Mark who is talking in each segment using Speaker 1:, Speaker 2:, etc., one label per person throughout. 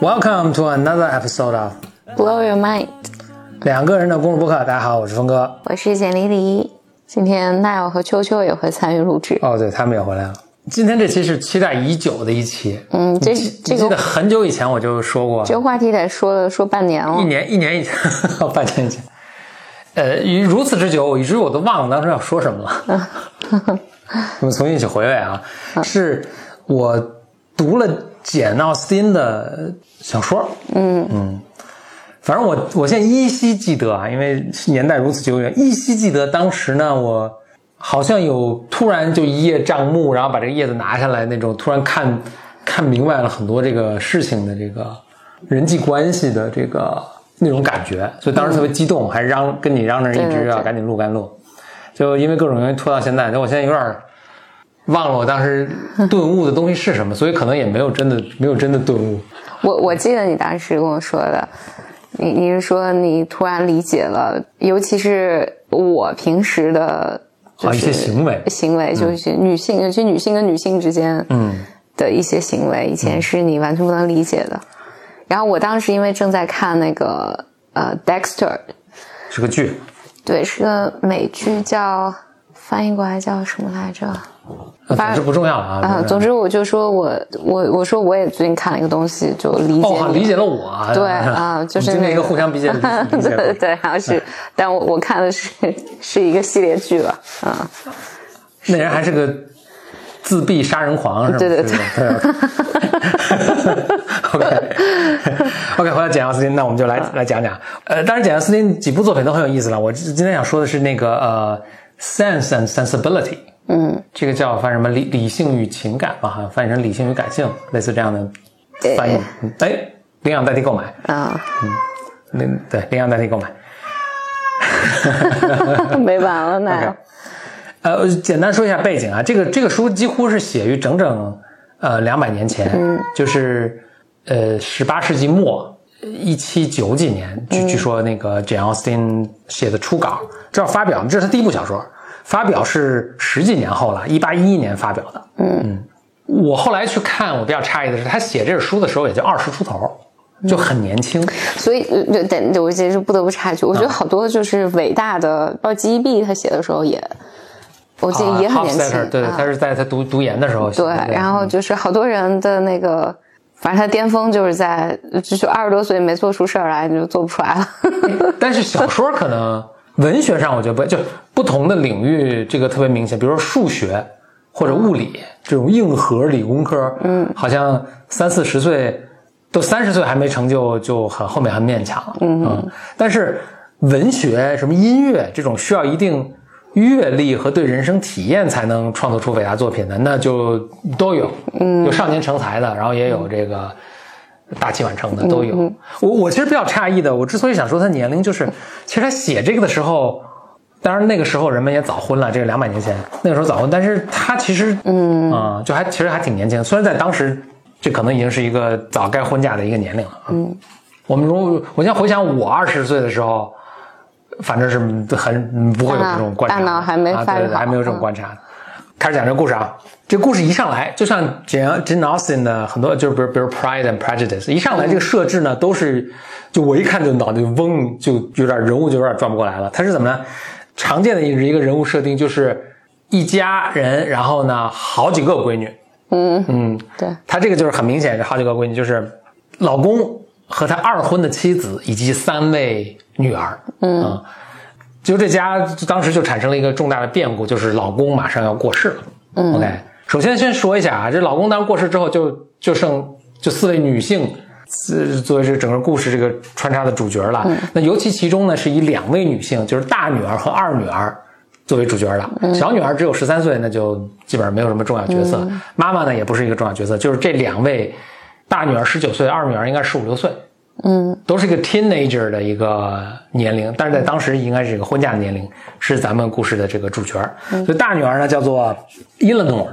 Speaker 1: Welcome to another episode of
Speaker 2: Blow Your Mind，
Speaker 1: 两个人的公路播客。大家好，我是峰哥。
Speaker 2: 我是简丽丽。今天 Nile 和秋秋也会参与录制。
Speaker 1: 哦，对他们也回来了。今天这期是期待已久的一期。
Speaker 2: 嗯，这
Speaker 1: 你
Speaker 2: 这个
Speaker 1: 记得很久以前我就说过，
Speaker 2: 这个话题得说了说半年了
Speaker 1: 一。年一年以前，半年以前。呃，于如此之久，以至于我都忘了当时要说什么了。我们重新一起回味啊，是我读了简·奥斯汀的小说。嗯。嗯，反正我我现在依稀记得啊，因为年代如此久远，依稀记得当时呢，我好像有突然就一叶障目，然后把这个叶子拿下来那种，突然看看明白了很多这个事情的这个人际关系的这个那种感觉，所以当时特别激动，还嚷跟你嚷着一直要赶紧录赶紧录，就因为各种原因拖到现在，就我现在有点忘了我当时顿悟的东西是什么，所以可能也没有真的没有真的顿悟。
Speaker 2: 我我记得你当时跟我说的，你你是说你突然理解了，尤其是我平时的，就
Speaker 1: 啊一些行为
Speaker 2: 行为就是女性，尤其女性跟女性之间，
Speaker 1: 嗯
Speaker 2: 的一些行为，以前是你完全不能理解的。然后我当时因为正在看那个呃 Dexter，
Speaker 1: 是个剧，
Speaker 2: 对，是个美剧叫翻译过来叫什么来着？
Speaker 1: 呃总之不重要了啊。
Speaker 2: 啊，总之我就说我我我说我也最近看了一个东西，就理解
Speaker 1: 哦，理解了我啊。
Speaker 2: 对啊，就是
Speaker 1: 今天一个互相理解理理解
Speaker 2: 对对，好像是，但我我看的是是一个系列剧吧，啊，
Speaker 1: 那人还是个自闭杀人狂，是吧？
Speaker 2: 对对对
Speaker 1: 对。OK OK，回到简·奥斯汀，那我们就来来讲讲。呃，当然，简·奥斯汀几部作品都很有意思了。我今天想说的是那个呃，《Sense and Sensibility》。
Speaker 2: 嗯，
Speaker 1: 这个叫翻什么理理性与情感吧，好像翻译成理性与感性，类似这样的翻译。嗯哎，领养代替购买，
Speaker 2: 啊，
Speaker 1: 那对领养代替购买。
Speaker 2: 没完了那
Speaker 1: OK 呃，简单说一下背景啊，这个这个书几乎是写于整整呃两百年前，嗯，就是呃十八世纪末一七九几年，据、据说那个 Jane Austen 写的初稿，这要发表，这是他第一部小说，发表是十几年后了，一八一一年发表的，嗯。我后来去看，我比较诧异的是，他写这本书的时候也就二十出头，就很年轻，
Speaker 2: 所以呃对对，我其实不得不插一句，我觉
Speaker 1: 啊
Speaker 2: 得好多就是伟大的，包括 G.E.B 他写的时候也，我记得也很年轻。
Speaker 1: 对他是在他读读研的时候写
Speaker 2: 对，，然后就是好多人的那个，反正他巅峰就是在就是二十多岁没做出事儿来，你就做不出来了。
Speaker 1: 但是小说可能文学上我觉得不就不同的领域这个特别明显，比如说数学或者物理这种硬核理工科，嗯，好像三四十岁都三十岁还没成就就很后面很勉强了，嗯但是文学什么音乐这种需要一定阅历和对人生体验才能创作出伟大作品的，那就都有，嗯，有少年成才的，然后也有这个。大器晚成的都有。我我其实比较诧异的，我之所以想说他年龄，就是其实他写这个的时候，当然那个时候人们也早婚了，这个两百年前那个时候早婚，但是他其实嗯啊、就还其实还挺年轻，虽然在当时这可能已经是一个早该婚嫁的一个年龄了。嗯，我们如我现在回想我二十岁的时候，反正是很不会有这种观察，
Speaker 2: 大脑还没
Speaker 1: 啊对还没有这种观察的。开始讲这个故事啊，这故事一上来就像 Jane Jane Austen 的很多，就是比如比如 Pride and Prejudice，一上来这个设置呢都是，就我一看就脑袋就嗡，就有点人物就有点转不过来了。它是怎么呢？常见的一个人物设定就是一家人，然后呢好几个闺女，
Speaker 2: 嗯。
Speaker 1: 嗯，
Speaker 2: 对，
Speaker 1: 他这个就是很明显，好几个闺女，就是老公和他二婚的妻子以及三位女儿，嗯，就这家当时就产生了一个重大的变故，就是老公马上要过世了。嗯，OK，首先先说一下啊，这老公当过世之后就，就剩就四位女性。呃作为这整个故事这个穿插的主角了，那尤其其中呢是以两位女性，就是大女儿和二女儿作为主角的。小女儿只有十三岁，那就基本上没有什么重要角色。妈妈呢也不是一个重要角色，就是这两位，大女儿十九岁，二女儿应该十五六岁，
Speaker 2: 嗯
Speaker 1: 都是一个 teenager 的一个年龄，但是在当时应该是一个婚嫁的年龄，是咱们故事的这个主角。所以大女儿呢叫做 Eleanor，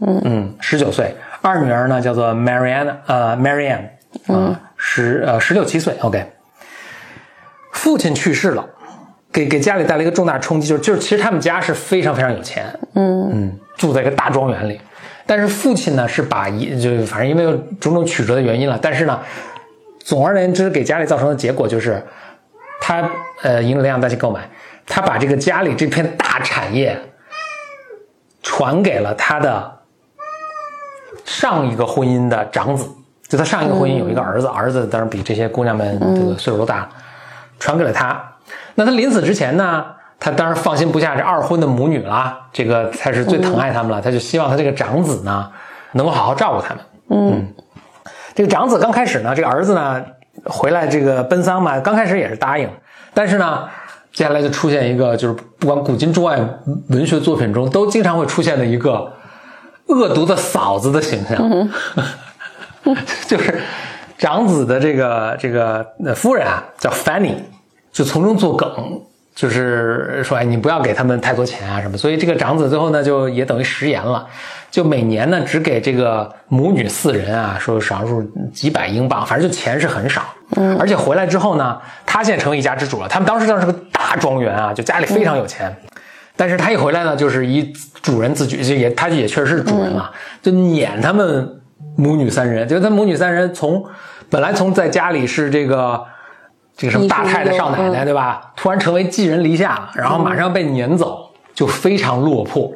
Speaker 1: 嗯。嗯，十九岁；二女儿呢叫做 Marianne，呃 Marianne，啊十呃十六七岁。OK，父亲去世了，给给家里带来一个重大冲击，就是就是其实他们家是非常非常有钱，
Speaker 2: 嗯。
Speaker 1: 嗯，住在一个大庄园里，但是父亲呢是把一就反正因为有种种曲折的原因了，但是呢，总而言之给家里造成的结果就是，他呃赢了两大去购买，他把这个家里这片大产业传给了他的上一个婚姻的长子，就他上一个婚姻有一个儿子，儿子当然比这些姑娘们这个岁数都大，传给了他。那他临死之前呢，他当然放心不下这二婚的母女啦，这个才是最疼爱他们了，他就希望他这个长子呢能够好好照顾他们。嗯，这个长子刚开始呢，这个儿子呢回来这个奔丧嘛，刚开始也是答应，但是呢。接下来就出现一个，就是不管古今中外文学作品中都经常会出现的一个恶毒的嫂子的形象，就是长子的这个这个呃夫人啊，叫 Fanny，就从中作梗，就是说哎你不要给他们太多钱啊什么，所以这个长子最后呢就也等于食言了，就每年呢只给这个母女四人啊说少数几百英镑，反正就钱是很少。嗯，而且回来之后呢，他现在成为一家之主了。他们当时当时是个大庄园啊，就家里非常有钱。但是他一回来呢，就是以主人自居，就也他也确实是主人了，就撵他们母女三人。就他母女三人从本来从在家里是这个这个什么大太太少奶奶对吧，突然成为寄人篱下，然后马上被撵走，就非常落魄。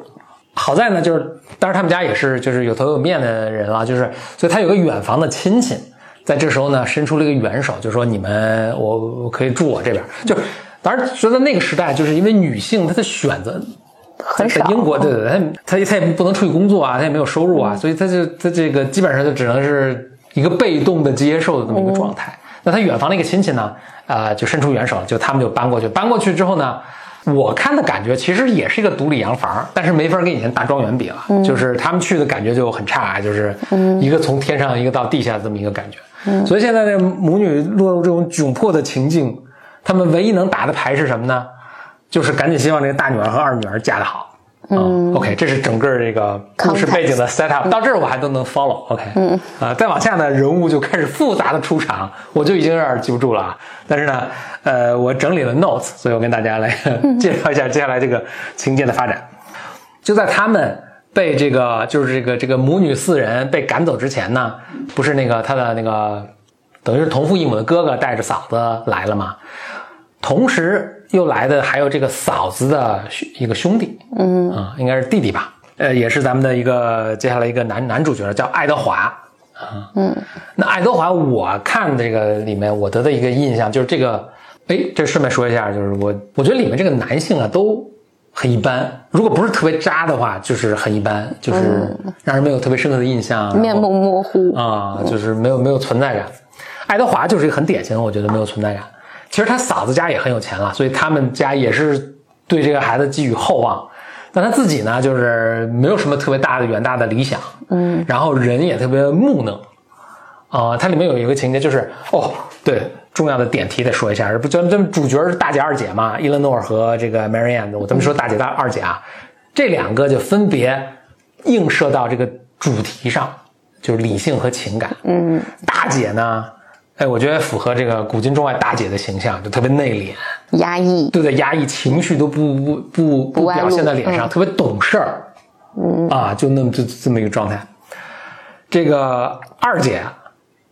Speaker 1: 好在呢，就是当然他们家也是就是有头有面的人了，就是所以他有个远房的亲戚。在这时候呢，伸出了一个援手，就说你们我我可以住我这边。就当然觉得那个时代，就是因为女性她的选择
Speaker 2: 很少。
Speaker 1: 英国对对对，她她她也不能出去工作啊，她也没有收入啊，所以她就她这个基本上就只能是一个被动的接受的这么一个状态。那她远房的一个亲戚呢，呃，就伸出援手，就他们就搬过去。搬过去之后呢，我看的感觉其实也是一个独立洋房，但是没法跟以前大庄园比了。就是他们去的感觉就很差，就是一个从天上一个到地下这么一个感觉。所以现在这母女落入这种窘迫的情境，他们唯一能打的牌是什么呢？就是赶紧希望这个大女儿和二女儿嫁得好。嗯，OK，这是整个这个故事背景的 set up，到这儿我还都能 follow。OK，嗯，啊，再往下呢，人物就开始复杂的出场，我就已经有点记不住了啊。但是呢，呃，我整理了 notes，所以我跟大家来 介绍一下接下来这个情节的发展。就在他们。被这个就是这个这个母女四人被赶走之前呢，不是那个他的那个等于是同父异母的哥哥带着嫂子来了嘛？同时又来的还有这个嫂子的一个兄弟，嗯啊，应该是弟弟吧？呃，也是咱们的一个接下来一个男男主角叫爱德华啊，嗯，那爱德华我看这个里面我得的一个印象就是这个，哎，这顺便说一下，就是我我觉得里面这个男性啊都。很一般，如果不是特别渣的话，就是很一般，就是让人没有特别深刻的印象，
Speaker 2: 面目模糊
Speaker 1: 啊，就是没有没有存在感。爱德华就是一个很典型的，我觉得没有存在感。其实他嫂子家也很有钱了，所以他们家也是对这个孩子寄予厚望。但他自己呢，就是没有什么特别大的远大的理想，嗯，然后人也特别木讷啊。它里面有一个情节就是哦，对。重要的点题得说一下，不，咱们主角是大姐二姐嘛，伊伦诺尔和这个 Marianne，我咱们说大姐大二姐啊，这两个就分别映射到这个主题上，就是理性和情感。嗯，大姐呢，哎，我觉得符合这个古今中外大姐的形象，就特别内敛、
Speaker 2: 压抑，
Speaker 1: 对对，压抑情绪都不不不不表现在脸上，特别懂事儿。嗯啊，就那么就这么一个状态。这个二姐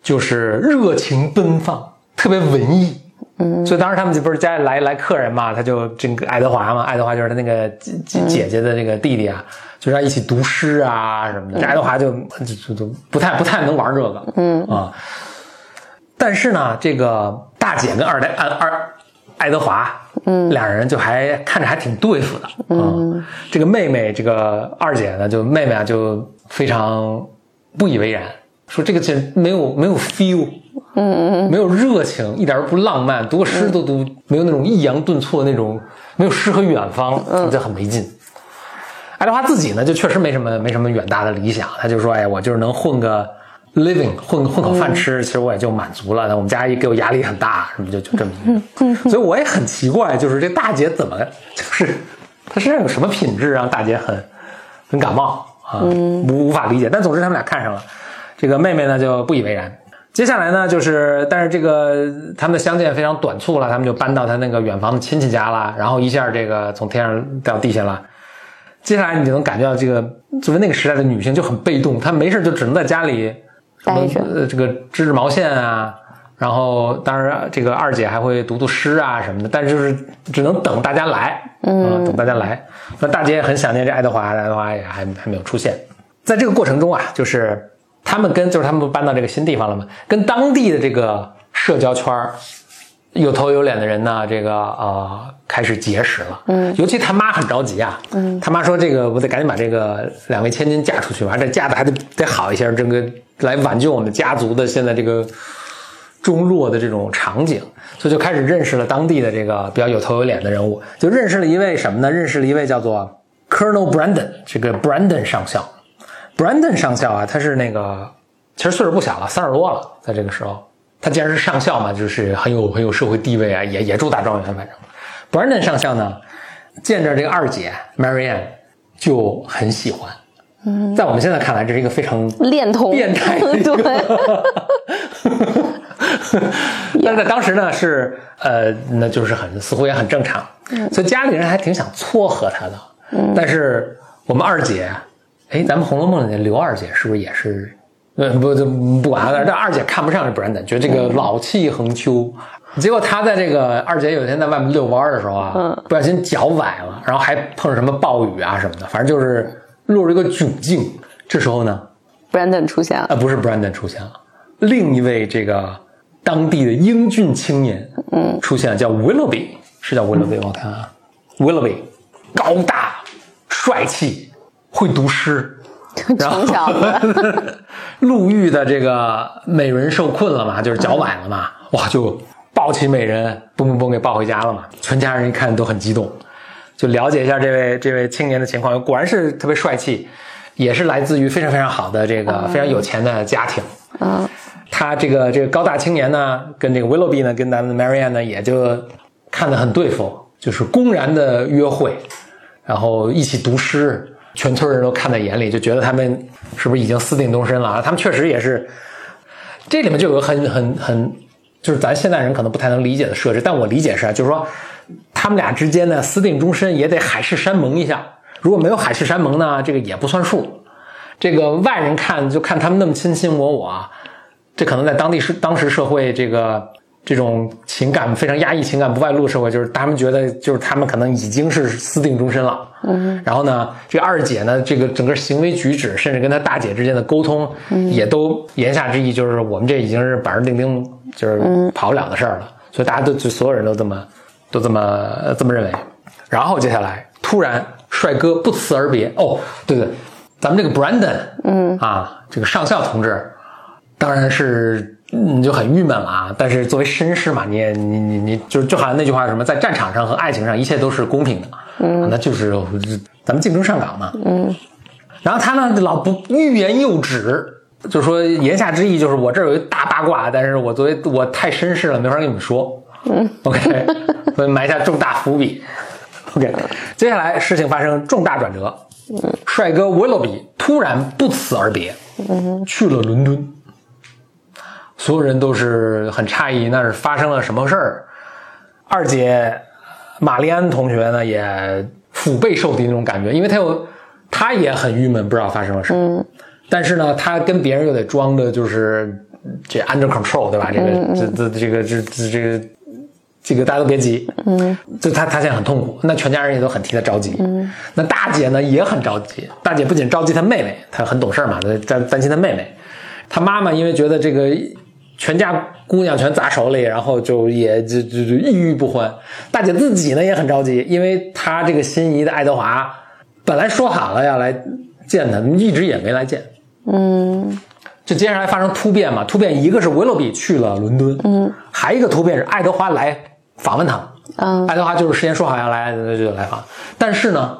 Speaker 1: 就是热情奔放。特别文艺，嗯，所以当时他们就不是家里来来客人嘛，他就这个爱德华嘛，爱德华就是他那个姐姐姐的这个弟弟啊，就让一起读诗啊什么的。这爱德华就就就不太不太能玩这个，嗯啊。但是呢，这个大姐跟二代二二爱德华，嗯，两人就还看着还挺对付的，嗯。这个妹妹，这个二姐呢，就妹妹啊，就非常不以为然，说这个姐没有没有 feel。嗯嗯没有热情，一点都不浪漫，读个诗都读没有那种抑扬顿挫的那种，没有诗和远方，嗯，就很没劲。爱德华自己呢，就确实没什么没什么远大的理想，他就说，哎，我就是能混个 living，混混口饭吃，其实我也就满足了。那我们家一给我压力很大，什么就就这么一个，所以我也很奇怪，就是这大姐怎么就是她身上有什么品质让大姐很很感冒啊？无无法理解。但总之他们俩看上了，这个妹妹呢就不以为然。接下来呢，就是但是这个他们的相见非常短促了，他们就搬到他那个远房的亲戚家了，然后一下这个从天上掉地下了。接下来你就能感觉到这个作为那个时代的女性就很被动，她没事就只能在家里
Speaker 2: 待着
Speaker 1: 呃，这个织织毛线啊，然后当然这个二姐还会读读诗啊什么的，但是就是只能等大家来，嗯，等大家来。那大姐也很想念这爱德华，爱德华也还还没有出现。在这个过程中啊，就是他们跟就是他们不搬到这个新地方了嘛，跟当地的这个社交圈儿有头有脸的人呢，这个呃开始结识了。嗯，尤其他妈很着急啊。嗯，他妈说这个我得赶紧把这个两位千金嫁出去，完这嫁的还得得好一些，这个来挽救我们家族的现在这个中落的这种场景，所以就开始认识了当地的这个比较有头有脸的人物，就认识了一位什么呢？认识了一位叫做 Colonel Brandon，这个 Brandon 上校。Brandon 上校啊，他是那个其实岁数不小了，三十多了，在这个时候，他既然是上校嘛，就是很有很有社会地位啊，也也住大庄园，反正 Brandon 上校呢，见着这个二姐 Marianne 就很喜欢。嗯，在我们现在看来，这是一个非常
Speaker 2: 恋童
Speaker 1: 变态的一个
Speaker 2: 对，
Speaker 1: 但是在当时呢，是呃，那就是很似乎也很正常，所以家里人还挺想撮合他的。嗯，但是我们二姐，哎，咱们《红楼梦》里的刘二姐是不是也是？呃，不，就不管了。这二姐看不上这 Brandon，觉得这个老气横秋。结果他在这个二姐有一天在外面遛弯儿的时候啊，
Speaker 2: 嗯
Speaker 1: 不小心脚崴了，然后还碰上什么暴雨啊什么的，反正就是落入一个窘境。这时候呢
Speaker 2: ，Brandon 出现了，
Speaker 1: 啊，不是 Brandon 出现了，另一位这个当地的英俊青年，嗯，出现了，叫 Willoughby，是叫 Willoughby 吗？我看啊，Willoughby，高大帅气，会读诗，
Speaker 2: 穷小子，
Speaker 1: 路遇的这个美人受困了嘛，就是脚崴了嘛，哇，就抱起美人，嘣嘣嘣给抱回家了嘛。全家人一看都很激动，就了解一下这位这位青年的情况，果然是特别帅气，也是来自于非常非常好的这个非常有钱的家庭。
Speaker 2: 嗯，
Speaker 1: 他这个这个高大青年呢，跟这个 Willoughby 呢，跟咱们的 Marianne 呢，也就看得很对付，就是公然的约会，然后一起读诗，全村人都看在眼里，就觉得他们是不是已经私定终身了？他们确实也是，这里面就有个很很很，就是咱现代人可能不太能理解的设置，但我理解是啊，就是说他们俩之间呢私定终身也得海誓山盟一下，如果没有海誓山盟呢，这个也不算数。这个外人看就看他们那么卿卿我我，这可能在当地是当时社会这个这种情感非常压抑、情感不外露的社会，就是他们觉得就是他们可能已经是私定终身了。嗯，然后呢，这个二姐呢，这个整个行为举止，甚至跟她大姐之间的沟通，也都言下之意就是我们这已经是板上钉钉，就是跑不了的事儿了。所以大家都就所有人都这么都这么这么认为。然后接下来突然帅哥不辞而别。哦，对对，咱们这个 Brandon，嗯啊，这个上校同志，当然是你就很郁闷了啊。但是作为绅士嘛，你也你你你就就好像那句话什么，在战场上和爱情上一切都是公平的，嗯，那就是咱们竞争上岗嘛，嗯。然后他呢，老不欲言又止，就说言下之意就是我这儿有一大八卦，但是我作为我太绅士了，没法跟你们说。嗯，OK，所以埋下重大伏笔。OK，接下来事情发生重大转折，帅哥 Willoughby 突然不辞而别，去了伦敦。所有人都是很诧异，那是发生了什么事儿？二姐玛丽安同学呢，也腹背受敌那种感觉，因为她有，她也很郁闷，不知道发生了什么。但是呢，她跟别人又得装的就是这 under control，对吧？这个这这这个这这这个这个大家都别急，嗯，就她她现在很痛苦，那全家人也都很替她着急，嗯，那大姐呢也很着急，大姐不仅着急她妹妹，她很懂事嘛，她担担心她妹妹，她妈妈因为觉得这个全家姑娘全砸手里，然后就也就就就抑郁不欢。大姐自己呢也很着急，因为她这个心仪的爱德华本来说好了要来见她，一直也没来见。
Speaker 2: 嗯
Speaker 1: 就接下来发生突变嘛，突变一个是维洛比去了伦敦，嗯，还一个突变是爱德华来访问他，
Speaker 2: 嗯。
Speaker 1: 爱德华就是事先说好要来就来访，但是呢，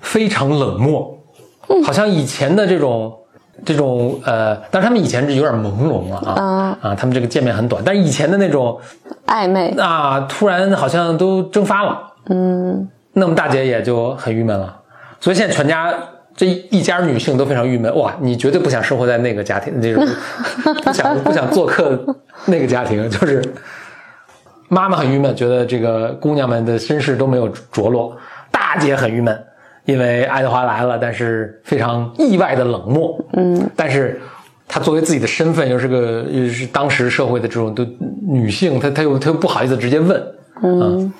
Speaker 1: 非常冷漠，好像以前的这种这种呃，但是他们以前是有点朦胧了啊、啊，他们这个见面很短，但是以前的那种
Speaker 2: 暧昧，
Speaker 1: 啊，突然好像都蒸发了，
Speaker 2: 嗯
Speaker 1: 那么大姐也就很郁闷了，所以现在全家这一家女性都非常郁闷。哇，你绝对不想生活在那个家庭，那种 不想不想做客那个家庭，就是妈妈很郁闷，觉得这个姑娘们的身世都没有着落。大姐很郁闷，因为爱德华来了，但是非常意外的冷漠。嗯，但是她作为自己的身份，又是个又是当时社会的这种的女性，她她又她又不好意思直接问。嗯，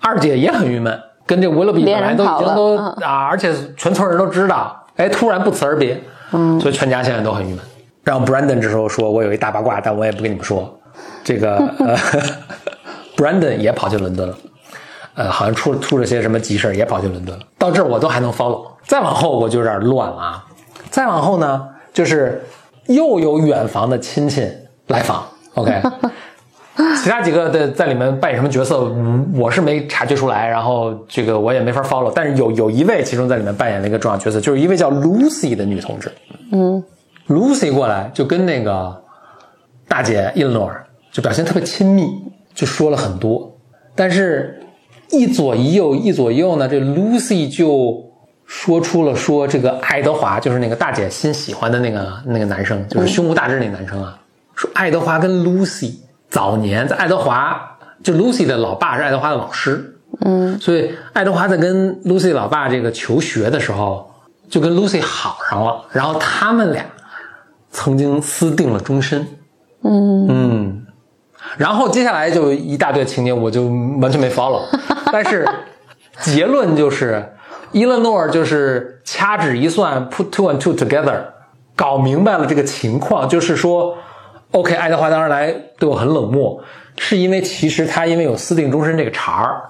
Speaker 1: 二姐也很郁闷，跟这维勒比本来都已经都啊，而且全村人都知道，哎，突然不辞而别。嗯，所以全家现在都很郁闷。然后 Brandon 这时候说：“我有一大八卦，但我也不跟你们说。”这个呃，Brandon 也跑去伦敦了。呃，好像出出了些什么急事也跑去伦敦了。到这儿我都还能 follow，再往后我就有点乱了啊。再往后呢，就是又有远房的亲戚来访。OK，其他几个的在里面扮演什么角色，我是没察觉出来，然后这个我也没法 follow。但是有有一位其中在里面扮演了一个重要角色，就是一位叫 Lucy 的女同志。嗯，Lucy 过来就跟那个大姐 Eleanor 就表现特别亲密，就说了很多，但是。一左一右，一左一右呢，这 Lucy 就说出了说这个爱德华就是那个大姐新喜欢的那个那个男生，就是胸无大志那男生啊。说爱德华跟 Lucy 早年在爱德华，就 Lucy 的老爸是爱德华的老师，嗯，所以爱德华在跟 Lucy 老爸这个求学的时候，就跟 Lucy 好上了，然后他们俩曾经私定了终身，嗯嗯。然后接下来就一大堆情节，我就完全没 follow。但是结论就是，伊勒诺尔就是掐指一算，put two and two together，搞明白了这个情况，就是说，OK，爱德华当时来对我很冷漠，是因为其实他因为有私定终身这个茬儿，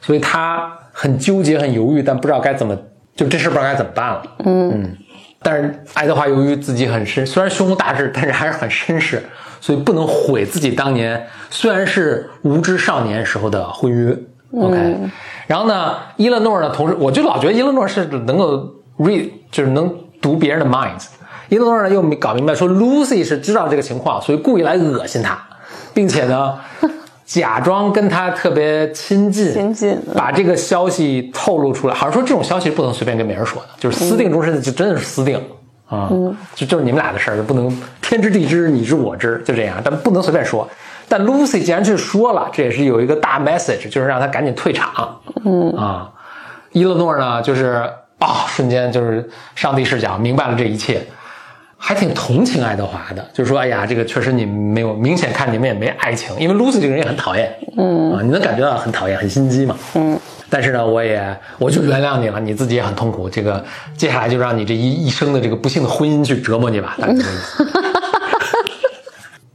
Speaker 1: 所以他很纠结、很犹豫，但不知道该怎么，就这事不知道该怎么办了。嗯，但是爱德华由于自己很绅，虽然胸无大志，但是还是很绅士。所以不能毁自己当年虽然是无知少年时候的婚约，OK。然后呢，伊勒诺呢，同时我就老觉得伊勒诺是能够 read，就是能读别人的 mind。伊勒诺呢又没搞明白说 Lucy 是知道这个情况，所以故意来恶心他，并且呢 假装跟他特别亲近，
Speaker 2: 亲近，
Speaker 1: 把这个消息透露出来。好像说这种消息不能随便跟别人说的，就是私定终身的，就真的是私定。啊，就就是你们俩的事儿，就不能天知地知，你知我知，就这样，但不能随便说。但 Lucy 既然去说了，这也是有一个大 message，就是让他赶紧退场。嗯啊，伊勒诺呢，就是啊，瞬间就是上帝视角明白了这一切，还挺同情爱德华的，就是说，哎呀，这个确实你没有明显看你们也没爱情，因为 Lucy 这个人也很讨厌。嗯啊，你能感觉到很讨厌，很心机嘛。嗯。但是呢，我也我就原谅你了，你自己也很痛苦。这个接下来就让你这一一生的这个不幸的婚姻去折磨你吧。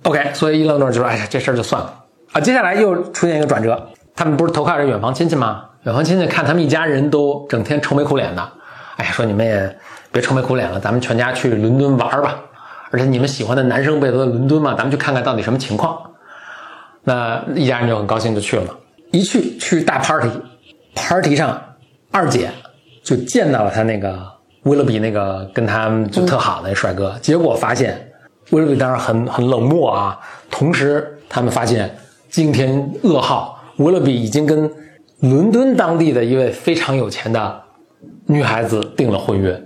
Speaker 1: OK，所以伊勒诺就说：“哎呀，这事儿就算了啊。”接下来又出现一个转折，他们不是投靠着远房亲戚吗？远房亲戚看他们一家人都整天愁眉苦脸的，哎呀，说你们也别愁眉苦脸了，咱们全家去伦敦玩吧。而且你们喜欢的男生不也都在伦敦吗？咱们去看看到底什么情况。那一家人就很高兴就去了嘛。一去去大 party。party 上，二姐就见到了他那个威勒比那个跟他们就特好的帅哥，结果发现威勒比当然很很冷漠啊。同时，他们发现惊天噩耗，威勒比已经跟伦敦当地的一位非常有钱的女孩子订了婚约。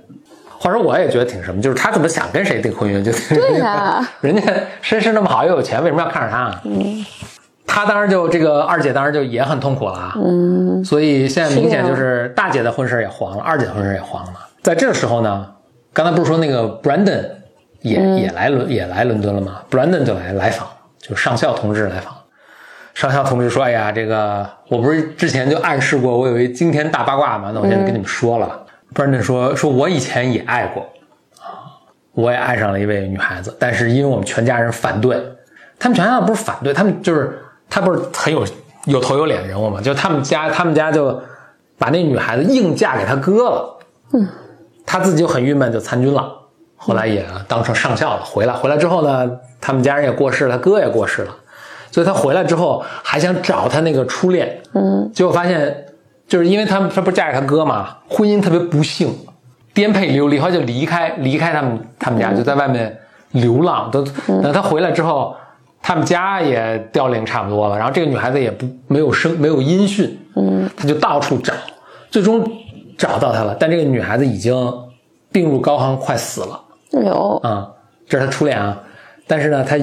Speaker 1: 话说，我也觉得挺什么，就是他怎么想跟谁订婚约就
Speaker 2: 对 呀，
Speaker 1: 人家身世那么好又有钱，为什么要看上他？嗯。他当时就这个二姐当时就也很痛苦了，嗯，所以现在明显就是大姐的婚事也黄了，二姐的婚事也黄了。在这个时候呢，刚才不是说那个 Brandon 也也来伦也来伦敦了吗？Brandon 就来来访，就上校同志来访。上校同志说：“哎呀，这个我不是之前就暗示过我有一惊天大八卦嘛？那我现在跟你们说了。”Brandon 说：“说我以前也爱过，啊，我也爱上了一位女孩子，但是因为我们全家人反对，他们全家不是反对，他们就是。”他不是很有有头有脸的人物嘛？就他们家，他们家就把那女孩子硬嫁给他哥了。嗯，他自己就很郁闷，就参军了。后来也当成上校了。回来回来之后呢，他们家人也过世了，他哥也过世了。所以他回来之后还想找他那个初恋。嗯，结果发现就是因为他他不是嫁给他哥嘛，婚姻特别不幸，颠沛流离，后来就离开离开他们他们家，就在外面流浪。都等他回来之后。他们家也凋零差不多了，然后这个女孩子也不没有声没有音讯，嗯，他就到处找，最终找到她了，但这个女孩子已经病入膏肓，快死了。
Speaker 2: 有。
Speaker 1: 啊，这是他初恋啊，但是呢，他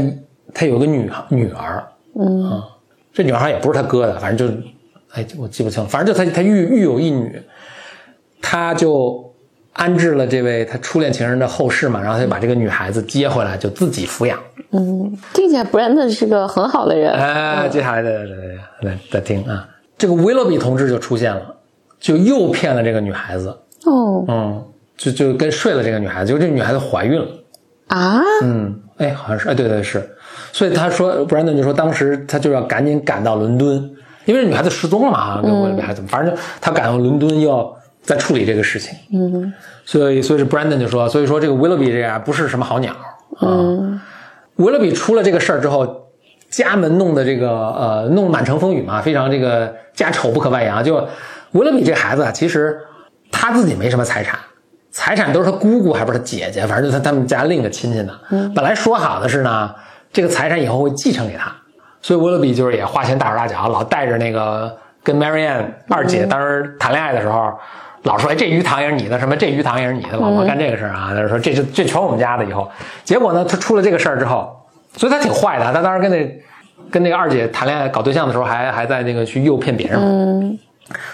Speaker 1: 他有个女女儿，嗯。啊，这女孩也不是他哥的，反正就，哎，我记不清，反正就他他育育有一女，他就安置了这位他初恋情人的后事嘛，然后他就把这个女孩子接回来，就自己抚养。
Speaker 2: 嗯，听起来 Brandon 是个很好的人。
Speaker 1: 哎，接下来的来再听啊，这个 Willoughby 同志就出现了，就诱骗了这个女孩子。
Speaker 2: 哦，
Speaker 1: 嗯，就就跟睡了这个女孩子，就这女孩子怀孕了。
Speaker 2: 啊，
Speaker 1: 嗯，哎，好像是，哎，对对是，所以他说，Brandon 就说当时他就要赶紧赶到伦敦，因为这女孩子失踪了嘛，跟 Willoughby 还怎么，反正就他赶到伦敦要再处理这个事情。
Speaker 2: 嗯
Speaker 1: 所以，所以是 Brandon 就说，所以说这个 Willoughby 这样不是什么好鸟啊。
Speaker 2: 嗯
Speaker 1: Willoughby 出了这个事儿之后，家门弄得这个呃弄满城风雨嘛，非常这个家丑不可外扬。就 Willoughby 这孩子啊，其实他自己没什么财产，财产都是他姑姑还不是他姐姐，反正就他他们家另一个亲戚的。本来说好的是呢，这个财产以后会继承给他，所以 Willoughby 就是也花钱大手大脚，老带着那个跟 Marianne 二姐当时谈恋爱的时候。老说哎，这鱼塘也是你的，什么这鱼塘也是你的，老婆干这个事儿啊。他说这是这全我们家的。以后，结果呢，他出了这个事儿之后，所以他挺坏的。他当时跟那跟那个二姐谈恋爱搞对象的时候，还还在那个去诱骗别人。
Speaker 2: 嗯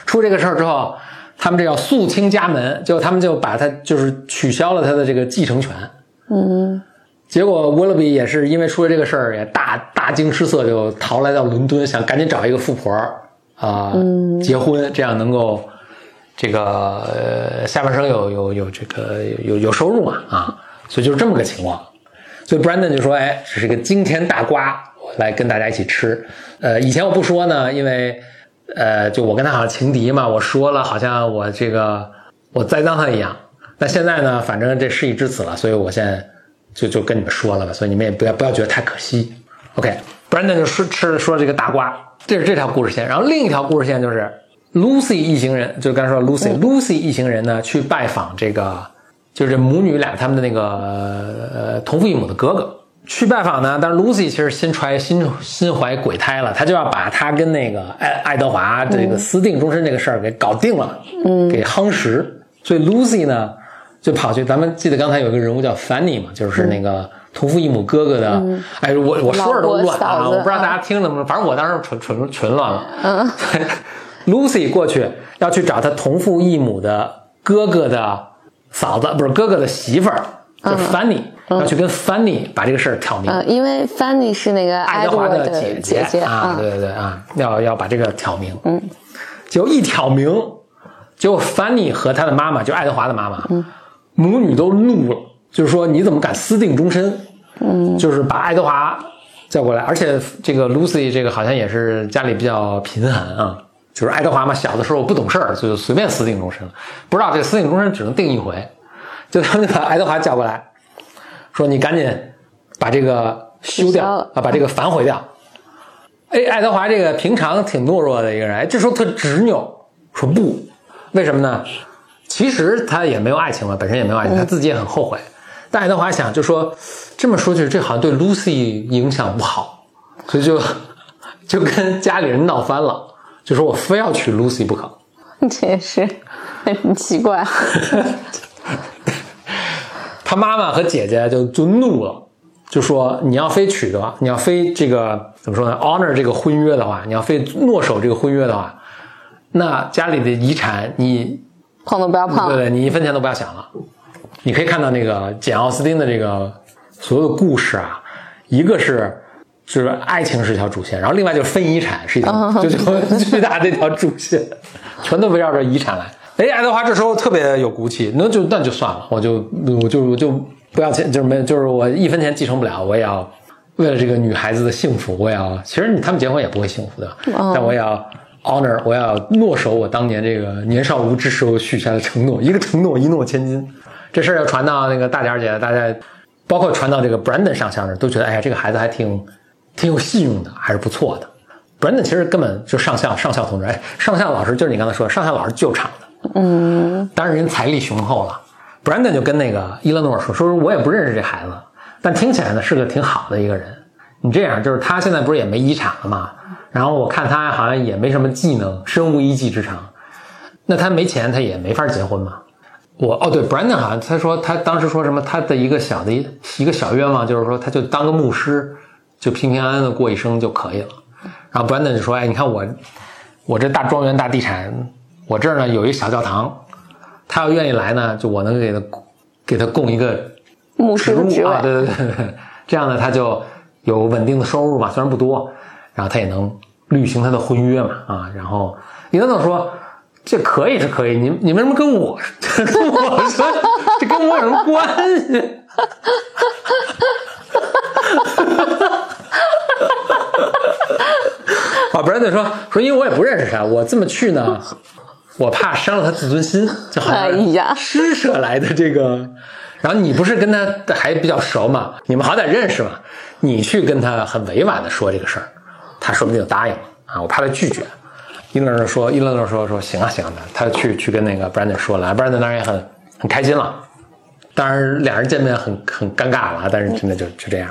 Speaker 1: 出这个事儿之后，他们这叫肃清家门，就他们就把他就是取消了他的这个继承权。
Speaker 2: 嗯
Speaker 1: 结果 wulobi 也是因为出了这个事儿，也大大惊失色，就逃来到伦敦，想赶紧找一个富婆啊、结婚，这样能够这个下半生有有有这个有有收入嘛啊，所以就是这么个情况。所以 Brandon 就说：“哎，这是一个惊天大瓜，来跟大家一起吃。呃，以前我不说呢，因为呃，就我跟他好像情敌嘛，我说了好像我这个我栽赃他一样。那现在呢，反正这事已至此了，所以我现在就就跟你们说了吧，所以你们也不要不要觉得太可惜。OK，Brandon、就吃吃说这个大瓜，这是这条故事线。然后另一条故事线就是 Lucy 一行人，就是刚才说 Lucy，Lucy、一行人呢去拜访这个，就是母女俩他们的那个呃同父异母的哥哥。去拜访呢，但是 Lucy 其实心揣心心怀鬼胎了，她就要把她跟那个爱爱德华这个私定终身这个事儿给搞定了，嗯，给夯实。所以 Lucy 呢就跑去，咱们记得刚才有一个人物叫 Fanny 嘛，就是那个同父异母哥哥的，哎，我我说着都乱啊，我不知道大家听了没有，反正我当时纯纯纯乱了。嗯，Lucy 过去要去找她同父异母的哥哥的嫂子，不是哥哥的媳妇儿，就是 Fanny，、要去跟 Fanny 把这个事儿挑明。
Speaker 2: 嗯，因为 Fanny 是那个
Speaker 1: 爱德华的
Speaker 2: 的
Speaker 1: 姐
Speaker 2: 姐
Speaker 1: 啊，对对对啊，要要把这个挑明。嗯，结果一挑明，结果 Fanny 和他的妈妈，就爱德华的妈妈，母女都怒了，就是说你怎么敢私定终身？嗯，就是把爱德华叫过来，而且这个 Lucy 这个好像也是家里比较贫寒啊。就是爱德华嘛，小的时候不懂事儿，就随便私定终身了。不知道这个私定终身只能定一回，就他们就把爱德华叫过来，说你赶紧把这个修掉啊，把这个反悔掉。哎，爱德华这个平常挺懦弱的一个人，哎，这时候特执拗，说不，为什么呢？其实他也没有爱情嘛，本身也没有爱情，他自己也很后悔。但爱德华想，就说这么说，就是这好像对 Lucy 影响不好，所以就 就跟家里人闹翻了，就说我非要娶 Lucy 不可。
Speaker 2: 这也是很奇怪。
Speaker 1: 他妈妈和姐姐就就怒了，就说你要非娶的话，你要非这个怎么说呢？honor 这个婚约的话，你要非诺守这个婚约的话，那家里的遗产你
Speaker 2: 碰都不要碰。
Speaker 1: 对对，你一分钱都不要想了。你可以看到那个简奥斯汀的这个所有的故事啊，一个是就是爱情是一条主线，然后另外就是分遗产是一条，就就巨大的一条主线，全都围绕着遗产来。哎，爱德华这时候特别有骨气，那就那就算了，我就我就我就不要钱，就是没就是我一分钱继承不了，我也要为了这个女孩子的幸福，我也要。其实他们结婚也不会幸福的，但我也要 honor，我要诺守我当年这个年少无知时候许下的承诺，一个承诺一诺千金。这事儿要传到那个大点儿姐，大家包括传到这个 Brandon 上校那儿，都觉得哎呀，这个孩子还挺挺有信用的，还是不错的。Brandon 其实根本就上校上校同志，哎，上校老师就是你刚才说的，上校老师救场的，
Speaker 2: 嗯，
Speaker 1: 当然人财力雄厚了。Brandon 就跟那个伊勒诺说，说我也不认识这孩子，但听起来呢是个挺好的一个人。你这样就是他现在不是也没遗产了吗？然后我看他好像也没什么技能，身无一技之长，那他没钱，他也没法结婚嘛。我哦对，Brandon 好像他说他当时说什么，他的一个小的一一个小愿望就是说，他就当个牧师，就平平安安的过一生就可以了。然后 Brandon 就说，哎，你看我我这大庄园大地产，我这儿呢有一小教堂，他要愿意来呢，就我能给他给他供一个
Speaker 2: 牧师的职位，
Speaker 1: 啊，对对对对，这样呢他就有稳定的收入嘛，虽然不多，然后他也能履行他的婚约嘛，啊，然后伊德诺说。这可以是可以，你你为什么跟我 跟我说？这跟我有什么关系？啊，布兰登说说，因为我也不认识他，我这么去呢，我怕伤了他自尊心，就好
Speaker 2: 哎
Speaker 1: 像
Speaker 2: 呀
Speaker 1: 施舍来的这个。然后你不是跟他还比较熟嘛？你们好歹认识嘛？你去跟他很委婉的说这个事儿，他说不定就答应了啊！我怕他拒绝。伊勒诺说，伊勒诺说说行啊行啊，他去去跟那个 Brandon 说了，Brandon 当然也很很开心了。当然俩人见面很很尴尬了，但是真的就就这样。